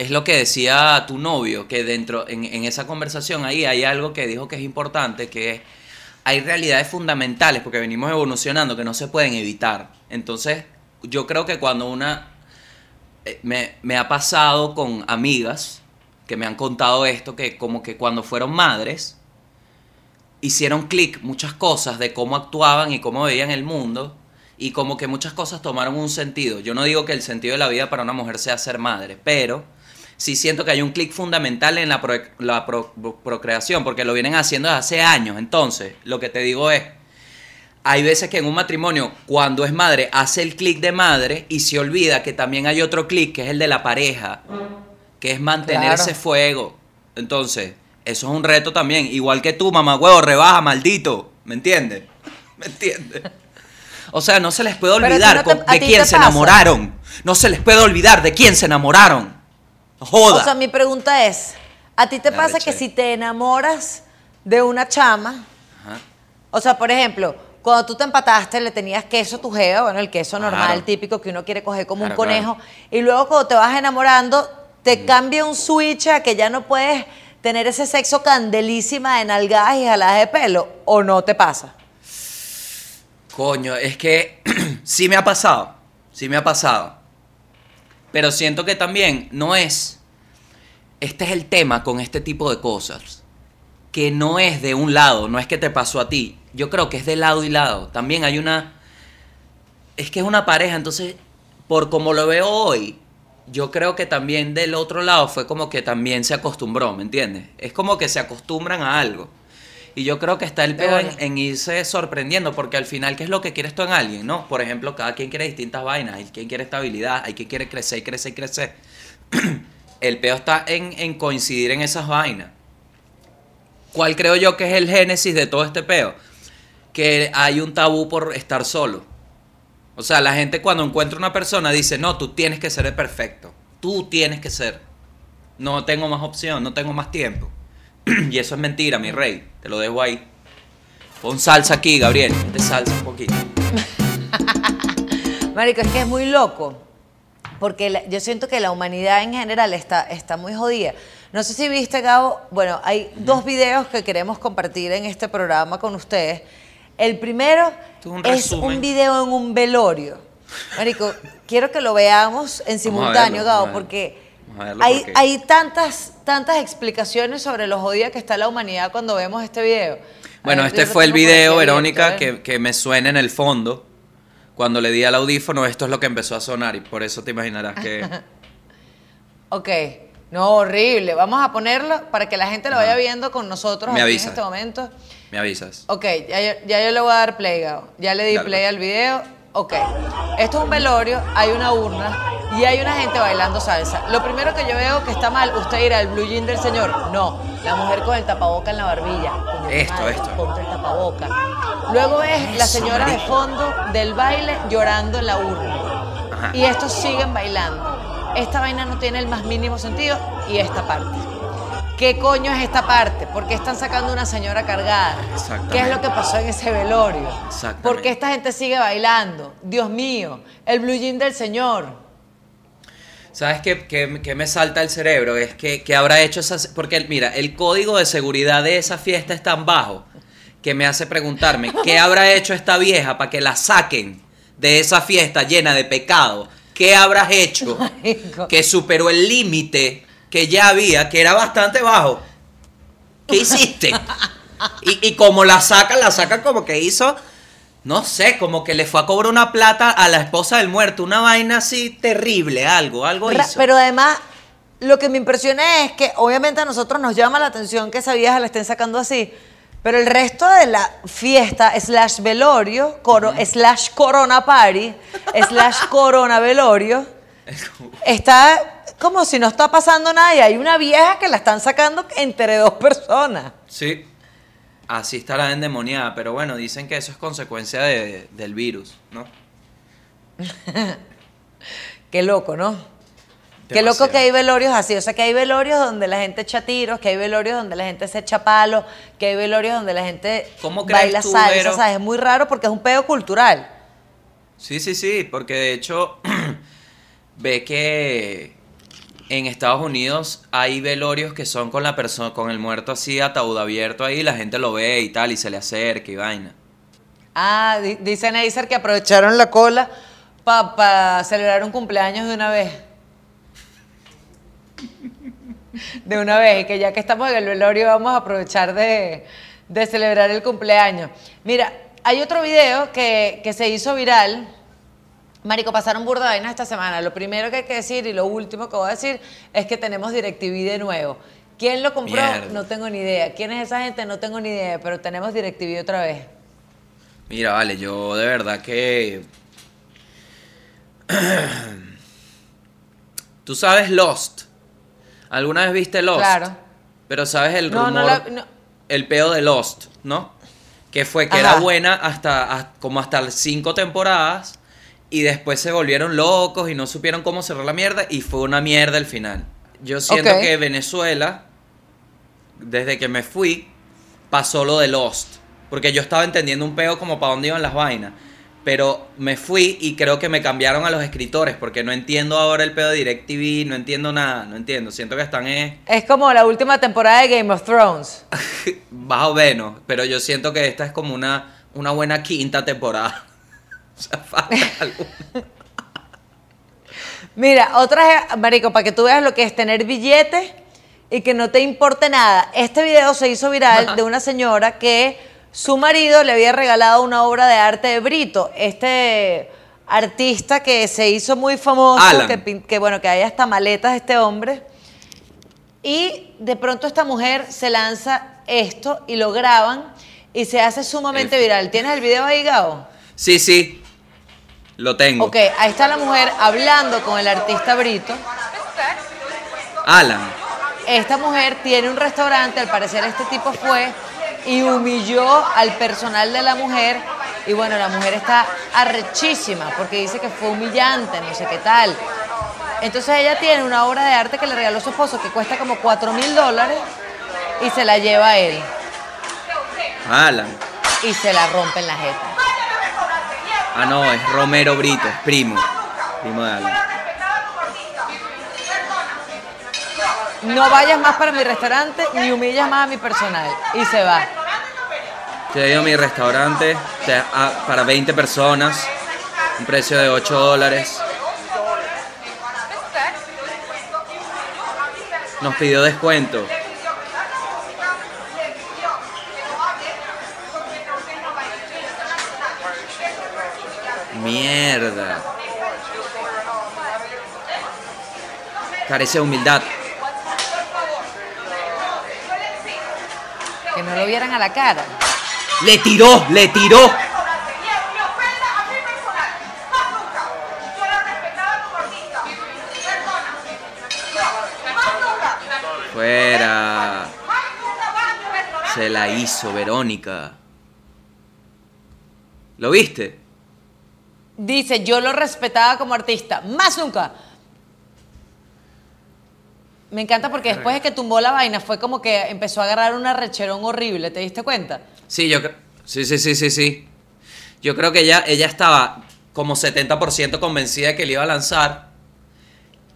es lo que decía tu novio, que dentro, en, esa conversación ahí hay algo que dijo que es importante, que es, hay realidades fundamentales, porque venimos evolucionando, que no se pueden evitar. Entonces, yo creo que cuando una... eh, Me, me ha pasado con amigas que me han contado esto, que como que cuando fueron madres, hicieron clic muchas cosas de cómo actuaban y cómo veían el mundo y como que muchas cosas tomaron un sentido. Yo no digo que el sentido de la vida para una mujer sea ser madre, pero sí siento que hay un clic fundamental en la, pro- la pro- procreación porque lo vienen haciendo desde hace años. Entonces, lo que te digo es, hay veces que en un matrimonio, cuando es madre, hace el clic de madre y se olvida que también hay otro clic, que es el de la pareja, que es mantener Claro. ese fuego. Entonces, eso es un reto también. Igual que tú, mamá huevo, rebaja, maldito. ¿Me entiendes? ¿Me entiendes? O sea, no se les puede olvidar no te- de quién se enamoraron. No se les puede olvidar de quién se enamoraron. Joda. O sea, mi pregunta es, ¿a ti te La pasa que si te enamoras de una chama, Ajá. o sea, por ejemplo, cuando tú te empataste le tenías queso a tu jeva, bueno, el queso normal, Claro. típico que uno quiere coger como un claro. conejo, y luego cuando te vas enamorando, te cambia un switch a que ya no puedes tener ese sexo candelísima de nalgadas y jaladas de pelo, ¿o no te pasa? Coño, es que sí me ha pasado. Sí me ha pasado. Pero siento que también no es. Este es el tema con este tipo de cosas. Que no es de un lado, no es que te pasó a ti. Yo creo que es de lado y lado. También hay una. Es que es una pareja, entonces, por como lo veo hoy, yo creo que también del otro lado fue como que también se acostumbró, ¿me entiendes? Es como que se acostumbran a algo. Y yo creo que está el peor en irse sorprendiendo, porque al final, ¿qué es lo que quieres tú en alguien? ¿No? Por ejemplo, cada quien quiere distintas vainas. Hay quien quiere estabilidad, hay quien quiere crecer y crecer y crecer. el peor está en, en coincidir en esas vainas. ¿Cuál creo yo que es el génesis de todo este peo? Que hay un tabú por estar solo. O sea, la gente cuando encuentra una persona dice, no, tú tienes que ser el perfecto. Tú tienes que ser. No tengo más opción, no tengo más tiempo. y eso es mentira, mi rey. Te lo dejo ahí. Pon salsa aquí, Gabriel. Ponte salsa un poquito. Marico, es que es muy loco. Porque la- yo siento que la humanidad en general está, está muy jodida. No sé si viste, Gabo, bueno, hay dos videos que queremos compartir en este programa con ustedes. El primero un es un video en un velorio. Marico, quiero que lo veamos en simultáneo, verlo, Gabo, porque Vamos a verlo hay, porque- hay tantas, tantas explicaciones sobre lo jodida que está la humanidad cuando vemos este video. Bueno, ver, este fue el por video, Verónica, que, que me suena en el fondo. Cuando le di al audífono, esto es lo que empezó a sonar y por eso te imaginarás que... Ok, no, horrible. Vamos a ponerlo para que la gente lo vaya viendo con nosotros Me aquí en este momento. Me avisas. Ok, ya yo, ya yo le voy a dar play, Gabo. Ya le di Dale, play pues. al video. Ok, esto es un velorio, hay una urna y hay una gente bailando salsa. Lo primero que yo veo que está mal, usted dirá, el blue jean del señor. No, la mujer con el tapaboca en la barbilla. Esto, madre, esto. Ponte el tapaboca. Luego ves la señora de fondo del baile llorando en la urna. Ajá. Y estos siguen bailando. Esta vaina no tiene el más mínimo sentido y esta parte. ¿Qué coño es esta parte? ¿Por qué están sacando una señora cargada? ¿Qué es lo que pasó en ese velorio? ¿Por qué esta gente sigue bailando? Dios mío, el blue jean del señor. ¿Sabes qué, qué- qué me salta el cerebro? Es que, que habrá hecho esas... Porque mira, el código de seguridad de esa fiesta es tan bajo que me hace preguntarme, ¿qué habrá hecho esta vieja para que la saquen de esa fiesta llena de pecado? ¿Qué habrás hecho Marico. que superó el límite que ya había, que era bastante bajo? ¿Qué hiciste? Y, y como la sacan, la sacan como que hizo, no sé, como que le fue a cobrar una plata a la esposa del muerto, una vaina así terrible, algo, algo hizo. Pero además, lo que me impresiona es que obviamente a nosotros nos llama la atención que esa vieja la estén sacando así. Pero el resto de la fiesta, slash velorio, coro, slash corona party, slash corona velorio, está como si no está pasando nada y hay una vieja que la están sacando entre dos personas. Sí. Así está la endemoniada, pero bueno, dicen que eso es consecuencia de- del virus, ¿no? Qué loco, ¿no? Qué loco que hay velorios así. O sea, que hay velorios donde la gente echa tiros, que hay velorios donde la gente se echa palos, que hay velorios donde la gente ¿Cómo baila tú, salsa, Vero? ¿sabes? Es muy raro porque es un pedo cultural. Sí, sí, sí, porque de hecho ve que en Estados Unidos hay velorios que son con la persona, con el muerto así, ataúd abierto ahí, la gente lo ve y tal, y se le acerca y vaina. Ah, di- dice Neisser que aprovecharon la cola para celebrar un cumpleaños de una vez. De una vez, y que ya que estamos en el velorio vamos a aprovechar de, de celebrar el cumpleaños. Mira, hay otro video que, que se hizo viral. Marico, pasaron burda de vainas esta semana. Lo primero que hay que decir y lo último que voy a decir es que tenemos DirecTV de nuevo. ¿Quién lo compró? Mierda. No tengo ni idea. ¿Quién es esa gente? No tengo ni idea, pero tenemos DirecTV otra vez. Mira, vale, yo de verdad que... Tú sabes Lost. ¿Alguna vez viste Lost? Claro. Pero sabes el rumor, no la- no. el peo de Lost, ¿no? que fue que Ajá. era buena hasta, hasta- como hasta las cinco temporadas y después se volvieron locos y no supieron cómo cerrar la mierda y fue una mierda el final. Yo siento que Venezuela, desde que me fui, pasó lo de Lost, porque yo estaba entendiendo un peo como para dónde iban las vainas. Pero me fui y creo que me cambiaron a los escritores porque no entiendo ahora el pedo de DirecTV, no entiendo nada, no entiendo. Siento que están eh, Es como la última temporada de Game of Thrones. más o menos, pero yo siento que esta es como una, una buena quinta temporada. O sea, falta algo. Mira, otra, marico, para que tú veas lo que es tener billetes y que no te importe nada. Este video se hizo viral de una señora que su marido le había regalado una obra de arte de Brito, este artista que se hizo muy famoso, que, que bueno, que hay hasta maletas de este hombre. Y de pronto esta mujer se lanza esto y lo graban y se hace sumamente F. viral. ¿Tienes el video ahí, Gabo? Sí, sí, lo tengo. Ok, ahí está la mujer hablando con el artista Brito. Alan, Esta mujer tiene un restaurante, al parecer este tipo fue y humilló al personal de la mujer y bueno, la mujer está arrechísima porque dice que fue humillante, no sé qué tal. Entonces ella tiene una obra de arte que le regaló su esposo que cuesta como 4 mil dólares y se la lleva a él Alan. y se la rompe en la jeta. Ah, no, es Romero Brito, es primo. Primo de Alan. No vayas más para mi restaurante ni humillas más a mi personal. Y se va. Te digo mi restaurante te- ah, para 20 personas, un precio de 8 dólares. Nos pidió descuento. Mierda. Carece de humildad. Que no lo vieran a la cara. Le tiró, le tiró. Fuera. Se la hizo Verónica. ¿Lo viste? Dice, yo lo respetaba como artista. Más nunca. Me encanta porque después de que tumbó la vaina fue como que empezó a agarrar una recherón horrible, ¿te diste cuenta? Sí, yo creo. Sí, sí, sí, sí, sí. Yo creo que ella, ella estaba como 70% convencida de que le iba a lanzar.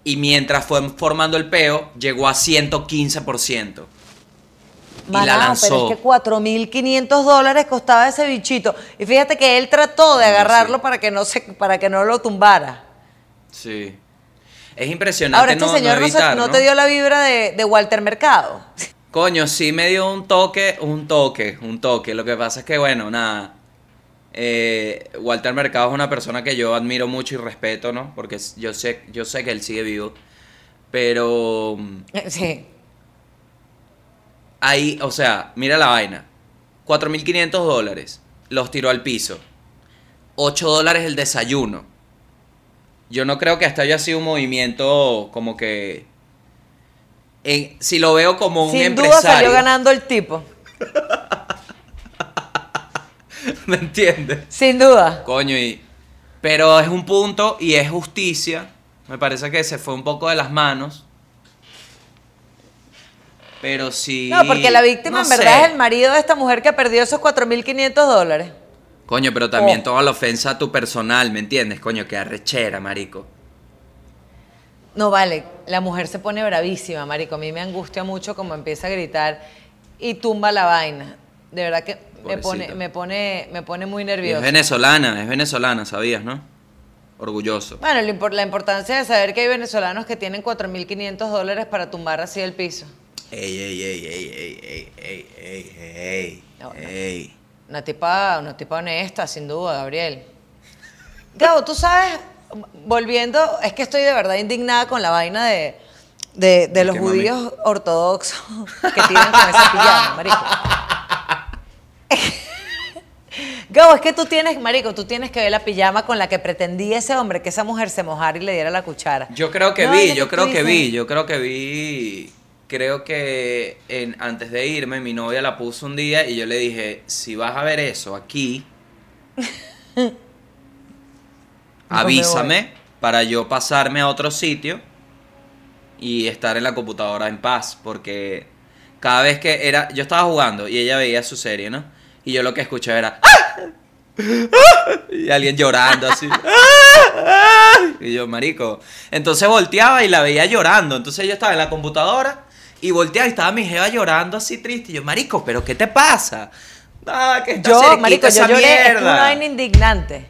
Y mientras fue formando el peo, llegó a 115%. Y la lanzó. Pero es que 4.500 dólares costaba ese bichito. Y fíjate que él trató de agarrarlo sí. para, que no se, para que no lo tumbara. Sí. Es impresionante Ahora, este no, señor no no, te dio la vibra de, de Walter Mercado. Coño, sí me dio un toque, un toque, un toque. Lo que pasa es que, bueno, nada. eh, Walter Mercado es una persona que yo admiro mucho y respeto, ¿no? Porque yo sé, yo sé que él sigue vivo. Pero Sí. ahí, o sea, mira la vaina. 4.500 dólares. Los tiró al piso. 8 dólares el desayuno. Yo no creo que hasta haya sido un movimiento como que... en- si lo veo como un Sin duda salió ganando el tipo. ¿Me entiendes? Sin duda. Coño, y... Pero es un punto y es justicia. Me parece que se fue un poco de las manos. Pero sí... No, porque la víctima no en verdad sé. es el marido de esta mujer que perdió esos 4.500 dólares. Coño, pero también Oh. toda la ofensa a tu personal, ¿me entiendes? Coño, que arrechera, marico. No vale, la mujer se pone bravísima, marico. A mí me angustia mucho como empieza a gritar y tumba la vaina. De verdad que me pone, me pone, me pone muy Y es nerviosa. venezolana, es venezolana, ¿sabías, no? Orgulloso. Bueno, la importancia de saber que hay venezolanos que tienen 4.500 dólares para tumbar así el piso. Ey, ey, ey, ey, ey, ey, ey, ey, ey, No, no. ey. Una tipa, una tipa honesta, sin duda, Gabriel. Gabo, tú sabes, volviendo, es que estoy de verdad indignada con la vaina de, de, de los mami? judíos ortodoxos que tiran con esa pijama, marico. Gabo, es que tú tienes, marico, tú tienes que ver la pijama con la que pretendía ese hombre que esa mujer se mojara y le diera la cuchara. Yo creo que No, vi, yo creo que vi, yo creo que vi creo que en, antes de irme, mi novia la puso un día y yo le dije, si vas a ver eso aquí, avísame para yo pasarme a otro sitio y estar en la computadora en paz, porque cada vez que era, yo estaba jugando y ella veía su serie, ¿no? Y yo lo que escuchaba era... ¡Ah! Y alguien llorando así. Y yo, marico. Entonces volteaba y la veía llorando. Entonces yo estaba en la computadora y volteaba y estaba mi jeva llorando así triste. Y yo, marico, ¿pero qué te pasa? Ah, que está Yo, marico, esa yo lloré, es una vaina indignante.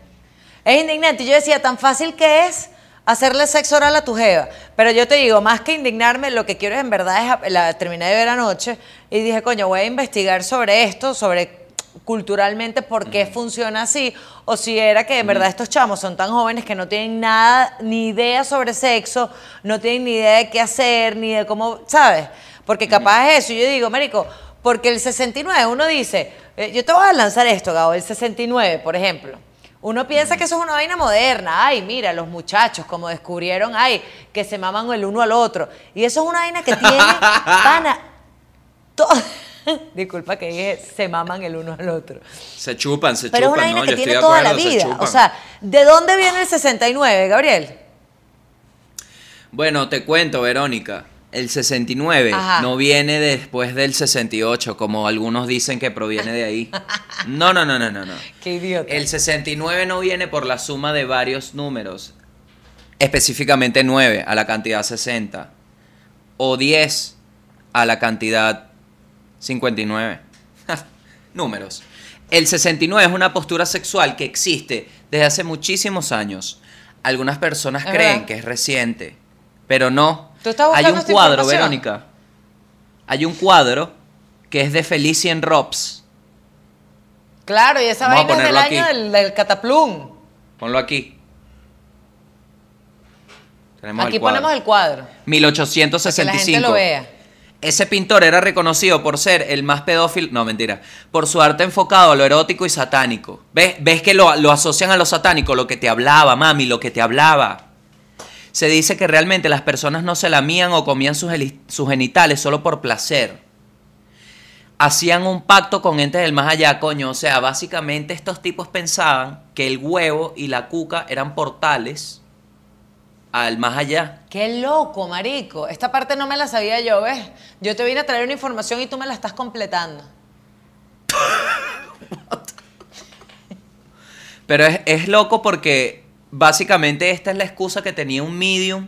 Es indignante. Y Yo decía, tan fácil que es hacerle sexo oral a tu jeva. Pero yo te digo, más que indignarme, lo que quiero en verdad es, la terminé de ver anoche y dije, coño, voy a investigar sobre esto, sobre culturalmente por qué funciona así, o si era que en verdad estos chamos son tan jóvenes que no tienen nada, ni idea sobre sexo, no tienen ni idea de qué hacer, ni de cómo, ¿sabes? Porque capaz es eso, y yo digo, Marico, porque el 69, uno dice, eh, yo te voy a lanzar esto, Gabo, el 69, por ejemplo. Uno piensa que eso es una vaina moderna. Ay, mira, los muchachos, como descubrieron, ay, que se maman el uno al otro. Y eso es una vaina que tiene, pana, to- Disculpa que dije, se maman el uno al otro. Se chupan, se Pero es una chupan, vaina ¿no? que tiene toda la acuerdo, se vida. O chupan. sea, ¿de dónde viene el 69, Gabriel? Bueno, te cuento, Verónica. El 69 Ajá. no viene después del 68, como algunos dicen que proviene de ahí. No, no, no, no, no, no. Qué idiota. El 69 no viene por la suma de varios números, específicamente 9 a la cantidad 60 o 10 a la cantidad 59. números. El 69 es una postura sexual que existe desde hace muchísimos años. Algunas personas Es creen verdad. que es reciente, pero no. ¿Tú estás Hay un cuadro? Verónica. Hay un cuadro que es de Felicien Robs. Claro, y esa Vamos vaina es del año del, del cataplum. Ponlo aquí. Tenemos Aquí el ponemos el cuadro. Para que la 1865. gente lo vea. Ese pintor era reconocido por ser el más pedófilo, no mentira, por su arte enfocado a lo erótico y satánico. ¿Ves, ¿Ves que lo, lo asocian a lo satánico? Lo que te hablaba, mami, lo que te hablaba. Se dice que realmente las personas no se lamían o comían sus, sus genitales solo por placer. Hacían un pacto con entes del más allá, coño. O sea, básicamente estos tipos pensaban que el huevo y la cuca eran portales al más allá. Qué loco, marico. Esta parte no me la sabía yo, ¿ves? Yo te vine a traer una información y tú me la estás completando. Pero es, es loco porque básicamente esta es la excusa que tenía un medium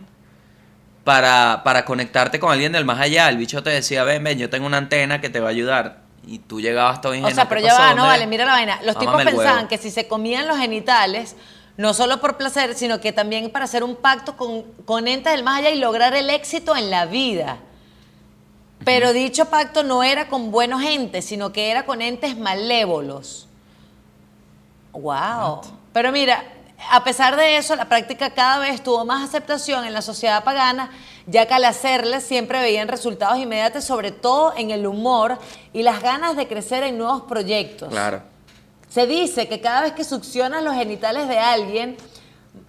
para, para conectarte con alguien del más allá. El bicho te decía, ven, ven, yo tengo una antena que te va a ayudar. Y tú llegabas todo O ingenuo. sea, ¿qué pero ya va, no vale, mira la vaina. Los tipos Mámame pensaban que si se comían los genitales, no solo por placer, sino que también para hacer un pacto con, con entes del más allá y lograr el éxito en la vida. Pero dicho pacto no era con buenos entes, sino que era con entes malévolos. ¡Wow! Pero mira, a pesar de eso, la práctica cada vez tuvo más aceptación en la sociedad pagana, ya que al hacerla siempre veían resultados inmediatos, sobre todo en el humor y las ganas de crecer en nuevos proyectos. Claro. Se dice que cada vez que succionas los genitales de alguien,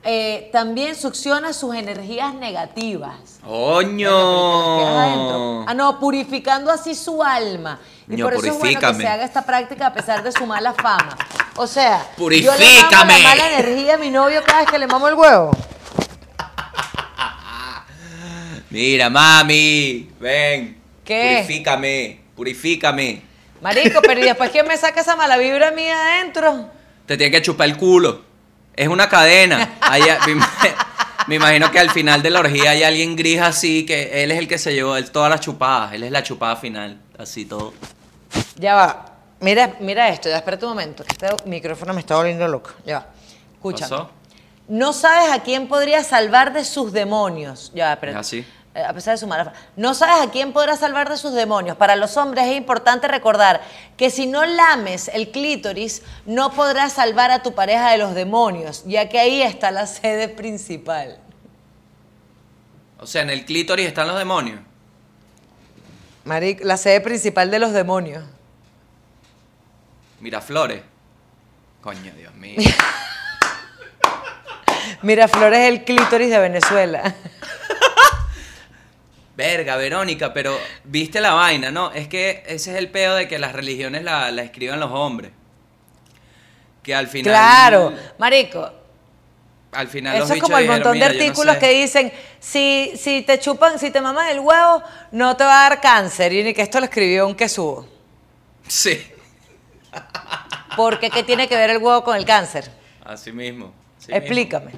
eh, también succiona sus energías negativas. ¡Oño! Ah, no, purificando así su alma. Y Ño, por eso es bueno que purifícame. se haga esta práctica a pesar de su mala fama. O sea, yo le Purifícame. mamo la mala energía a mi novio cada vez que le mamo el huevo. Mira, mami, ven. ¿Qué? Purifícame, purifícame. Marico, pero ¿y después quién me saca esa mala vibra mía adentro? Te tiene que chupar el culo. Es una cadena. Hay- me, ima- me imagino que al final de la orgía hay alguien gris así, que él es el que se llevó él, todas las chupadas. Él es la chupada final. Así todo. Ya va. Mira, mira esto, ya espérate un momento, que este micrófono me está volviendo loco. Ya va. Escucha. ¿Pasó? No sabes a quién podría salvar de sus demonios. Ya, va, espérate. Es así. Eh, A pesar de su mala. No sabes a quién podrá salvar de sus demonios. Para los hombres es importante recordar que si no lames el clítoris, no podrás salvar a tu pareja de los demonios, ya que ahí está la sede principal. O sea, en el clítoris están los demonios. Maric, la sede principal de los demonios. Miraflores. Coño, Dios mío. Miraflores es el clítoris de Venezuela. Verga, Verónica, pero viste la vaina, ¿no? Es que ese es el peo de que las religiones la, la escriban los hombres. Que al final. Claro, marico. Al final los Eso es como el dijeron, montón de "Mira, yo no artículos sé". que dicen, si, si te chupan, si te maman el huevo, no te va a dar cáncer. Y ni que esto lo escribió un quesudo. Sí, Porque ¿qué tiene que ver el huevo con el cáncer? así mismo. así Explícame.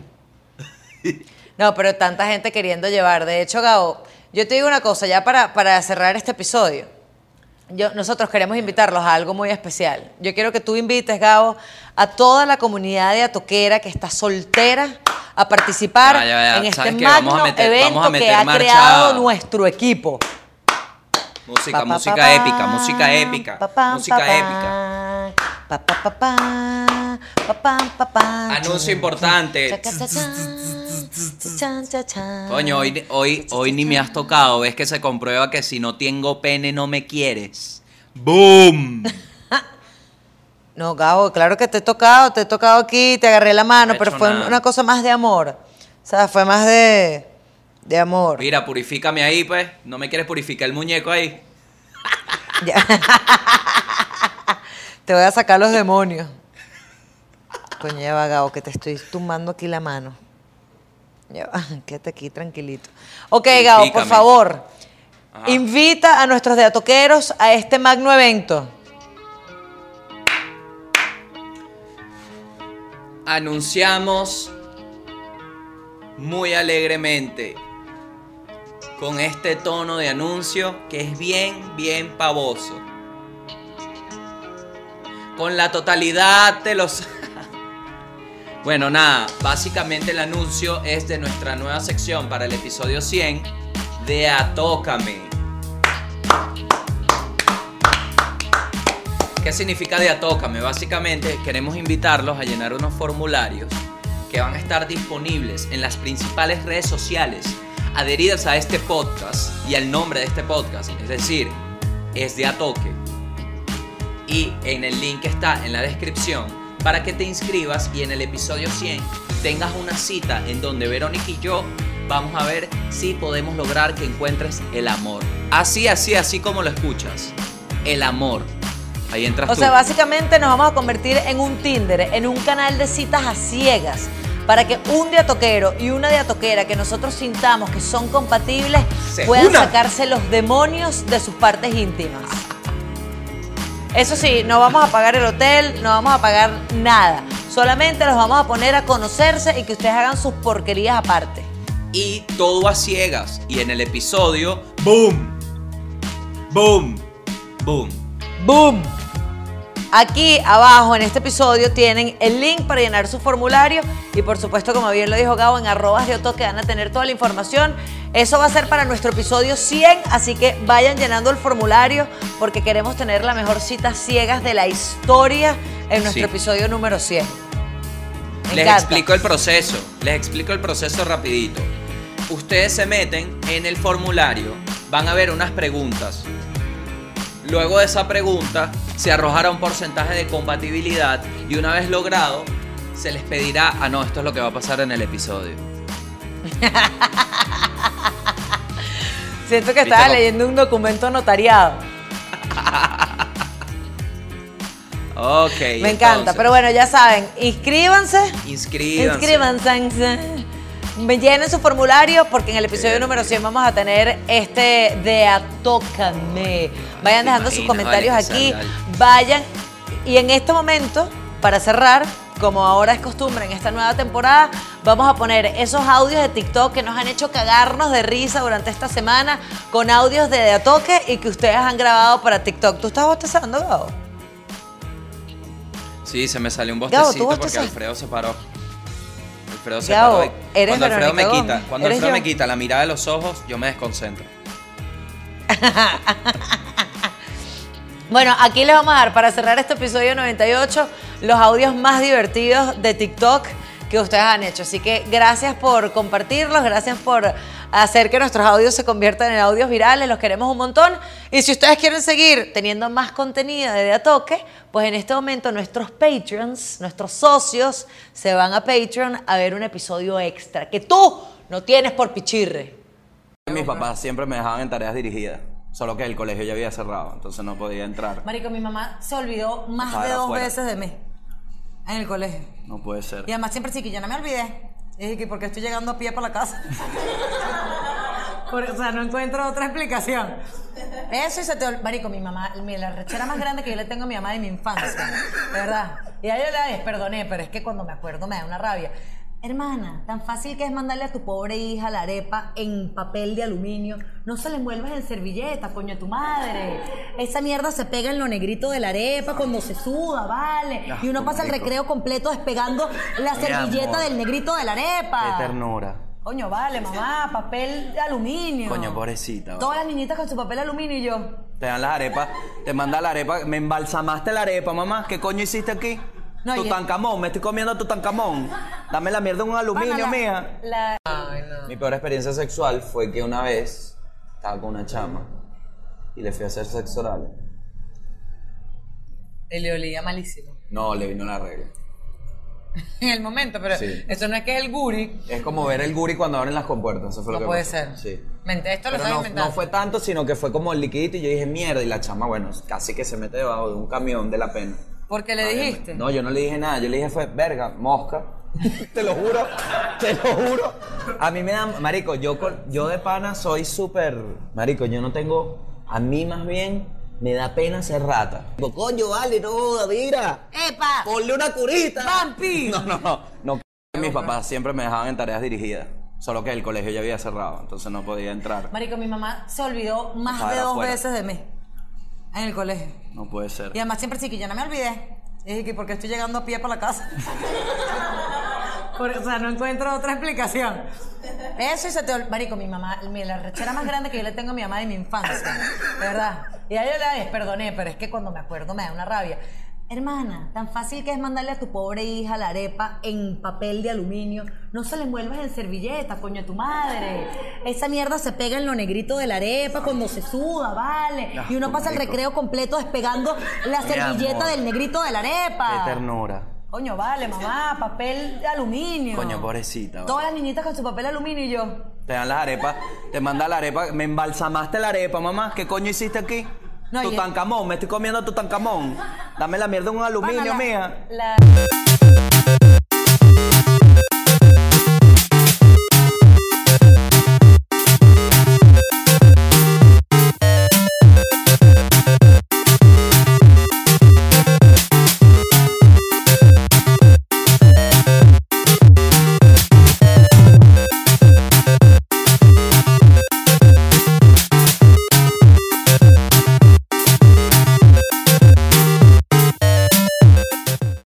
No, pero tanta gente queriendo llevar. De hecho, Gabo, yo te digo una cosa, ya para, para cerrar este episodio. Yo, nosotros queremos invitarlos a algo muy especial. Yo quiero que tú invites, Gabo, a toda la comunidad de Atoquera que está soltera a participar Ya, ya, ya. en este magno Vamos a meter- evento vamos a que ha marcha- creado nuestro equipo. Música, Pa, pa, música pa, épica, música épica, música épica. Anuncio importante. Coño, hoy, hoy, hoy ni me has tocado. Ves que se comprueba que si no tengo pene no me quieres. ¡Boom! No, Gabo, claro que te he tocado, te he tocado aquí, te agarré la mano, pero fue una cosa más de amor. O sea, fue más de, de amor. Mira, purifícame ahí, pues. No me quieres purificar el muñeco ahí. te voy a sacar los demonios. Coño, ya que te estoy tumbando aquí la mano. Ya va, quédate aquí tranquilito. Ok, Gabo, por favor, Ajá. invita a nuestros deatoqueros a este magno evento. Anunciamos muy alegremente con este tono de anuncio que es bien, bien pavoso. Con la totalidad de los... bueno, nada, básicamente el anuncio es de nuestra nueva sección para el episodio 100 de Atócame. ¿Qué significa de Atócame? Básicamente queremos invitarlos a llenar unos formularios que van a estar disponibles en las principales redes sociales adheridas a este podcast y al nombre de este podcast, es decir, es de Atoque. Y en el link que está en la descripción para que te inscribas y en el episodio 100 tengas una cita en donde Verónica y yo vamos a ver si podemos lograr que encuentres el amor. Así, así, así como lo escuchas. El amor. Ahí entras O tú. sea, básicamente nos vamos a convertir en un Tinder, en un canal de citas a ciegas, para que un diatoquero y una diatoquera que nosotros sintamos que son compatibles Se puedan sacarse los demonios de sus partes íntimas. Eso sí, no vamos a pagar el hotel, no vamos a pagar nada. Solamente los vamos a poner a conocerse y que ustedes hagan sus porquerías aparte. y todo a ciegas. Y en el episodio, ¡boom! ¡Boom! ¡Boom! ¡Boom! Aquí abajo en este episodio tienen el link para llenar su formulario y por supuesto, como bien lo dijo Gabo, en arrobas de Otoque van a tener toda la información. Eso va a ser para nuestro episodio 100, así que vayan llenando el formulario porque queremos tener la mejor cita ciegas de la historia en nuestro Sí. episodio número 100. Me Les encanta. explico el proceso. Les explico el proceso rapidito. Ustedes se meten en el formulario, van a ver unas preguntas. Luego de esa pregunta se arrojará un porcentaje de compatibilidad y una vez logrado se les pedirá, ah no, esto es lo que va a pasar en el episodio. Siento que ¿Viste estaba leyendo un documento notariado. Ok. Me encanta, entonces, pero bueno, ya saben, inscríbanse. Inscríbanse. Inscríbanse. Me llenen su formulario porque en el episodio Bien. número 100 vamos a tener este de Atócame. Vayan ¿Te dejando sus comentarios vale, que aquí. Vayan. Y en este momento, para cerrar, como ahora es costumbre en esta nueva temporada, vamos a poner esos audios de TikTok que nos han hecho cagarnos de risa durante esta semana con audios de De Atoque y que ustedes han grabado para TikTok. ¿Tú estás bostezando, Gabo? Sí, se me salió un Gabo, ¿tú bostecito porque bostezas? Alfredo se paró. Alfredo se Gabo, paró. y eres cuando Alfredo me quita, Gómez. cuando ¿Eres Alfredo yo? me quita la mirada de los ojos, yo me desconcentro. Bueno, aquí les vamos a dar para cerrar este episodio 98 los audios más divertidos de TikTok que ustedes han hecho. Así que gracias por compartirlos, gracias por hacer que nuestros audios se conviertan en audios virales, los queremos un montón. Y si ustedes quieren seguir teniendo más contenido de A Toque, pues en este momento nuestros patrons, nuestros socios, se van a Patreon a ver un episodio extra que tú no tienes por pichirre. Mis papás siempre me dejaban en tareas dirigidas. Solo que el colegio ya había cerrado, entonces no podía entrar. Marico, mi mamá se olvidó más Estaba de dos afuera. veces de mí. En el colegio. No puede ser. Y además siempre sí que yo no me olvidé. Y dije que porque estoy llegando a pie para la casa. O sea, no encuentro otra explicación. Eso y se te ol- Marico, mi mamá, mi- la rechera más grande que yo le tengo a mi mamá de mi infancia. De verdad. Y a ella le perdoné, pero es que cuando me acuerdo me da una rabia. Hermana, tan fácil que es mandarle a tu pobre hija la arepa en papel de aluminio. No se la envuelvas en servilleta, coño, tu madre. Esa mierda se pega en lo negrito de la arepa cuando se suda, vale. Y uno pasa el recreo completo despegando la servilleta del negrito de la arepa. Qué ternura. Coño, vale, mamá, papel de aluminio. Coño, pobrecita. Todas las niñitas con su papel de aluminio y yo. Te dan las arepas, te manda la arepa, me embalsamaste la arepa, mamá. ¿Qué coño hiciste aquí? No, Tutankamón, me estoy comiendo Tutankamón. Dame la mierda en un aluminio, Pana, la- Ay, no. Mi peor experiencia sexual fue que una vez estaba con una chama y le fui a hacer sexo oral. Y le olía malísimo. No, le vino la regla. En el momento, pero Sí. eso no es que es el guri. Es como ver el guri cuando abren las compuertas, eso fue No lo que puede pasó. ser. Sí. Mente, esto lo Pero estás no, inventando. no fue tanto, sino que fue como el liquidito y yo dije mierda y la chama, bueno, casi que se mete debajo de un camión de la pena. Porque le Obviamente. dijiste. No, yo no le dije nada, yo le dije fue, verga, mosca. te lo juro, te lo juro. A mí me da, marico, yo, con- yo de pana soy súper, marico, yo no tengo, a mí más bien me da pena ser rata. Digo, Coño, vale, no, mira, ¡Epa! ponle una curita. ¡Vampi! No, no, no, no. Mis papás siempre me dejaban en tareas dirigidas. Solo que el colegio ya había cerrado, entonces no podía entrar. Marico, mi mamá se olvidó más Estaba de dos afuera. veces de mí. En el colegio. No puede ser. Y además siempre sí que yo no me olvidé. Dije que porque estoy llegando a pie para la casa. Por- o sea, no encuentro otra explicación. Eso y se te Marico, mi mamá, mi- la rechera más grande que yo le tengo a mi mamá de mi infancia. Verdad. Y a ella le perdoné, pero es que cuando me acuerdo me da una rabia. Hermana, tan fácil que es mandarle a tu pobre hija la arepa en papel de aluminio. No se la envuelvas en servilleta, coño, tu madre. Esa mierda se pega en lo negrito de la arepa cuando se suda, vale. Ah, Y uno pasa el recreo completo despegando la servilleta del negrito de la arepa. Qué ternura. Coño, vale, mamá, papel de aluminio. Coño, pobrecita, vale. Todas las niñitas con su papel de aluminio y yo. Te dan las arepas, te manda la arepa, me embalsamaste la arepa, mamá. ¿Qué coño hiciste aquí? No, Tutankamón, me estoy comiendo Tutankamón. Dame la mierda en un aluminio, mija. la-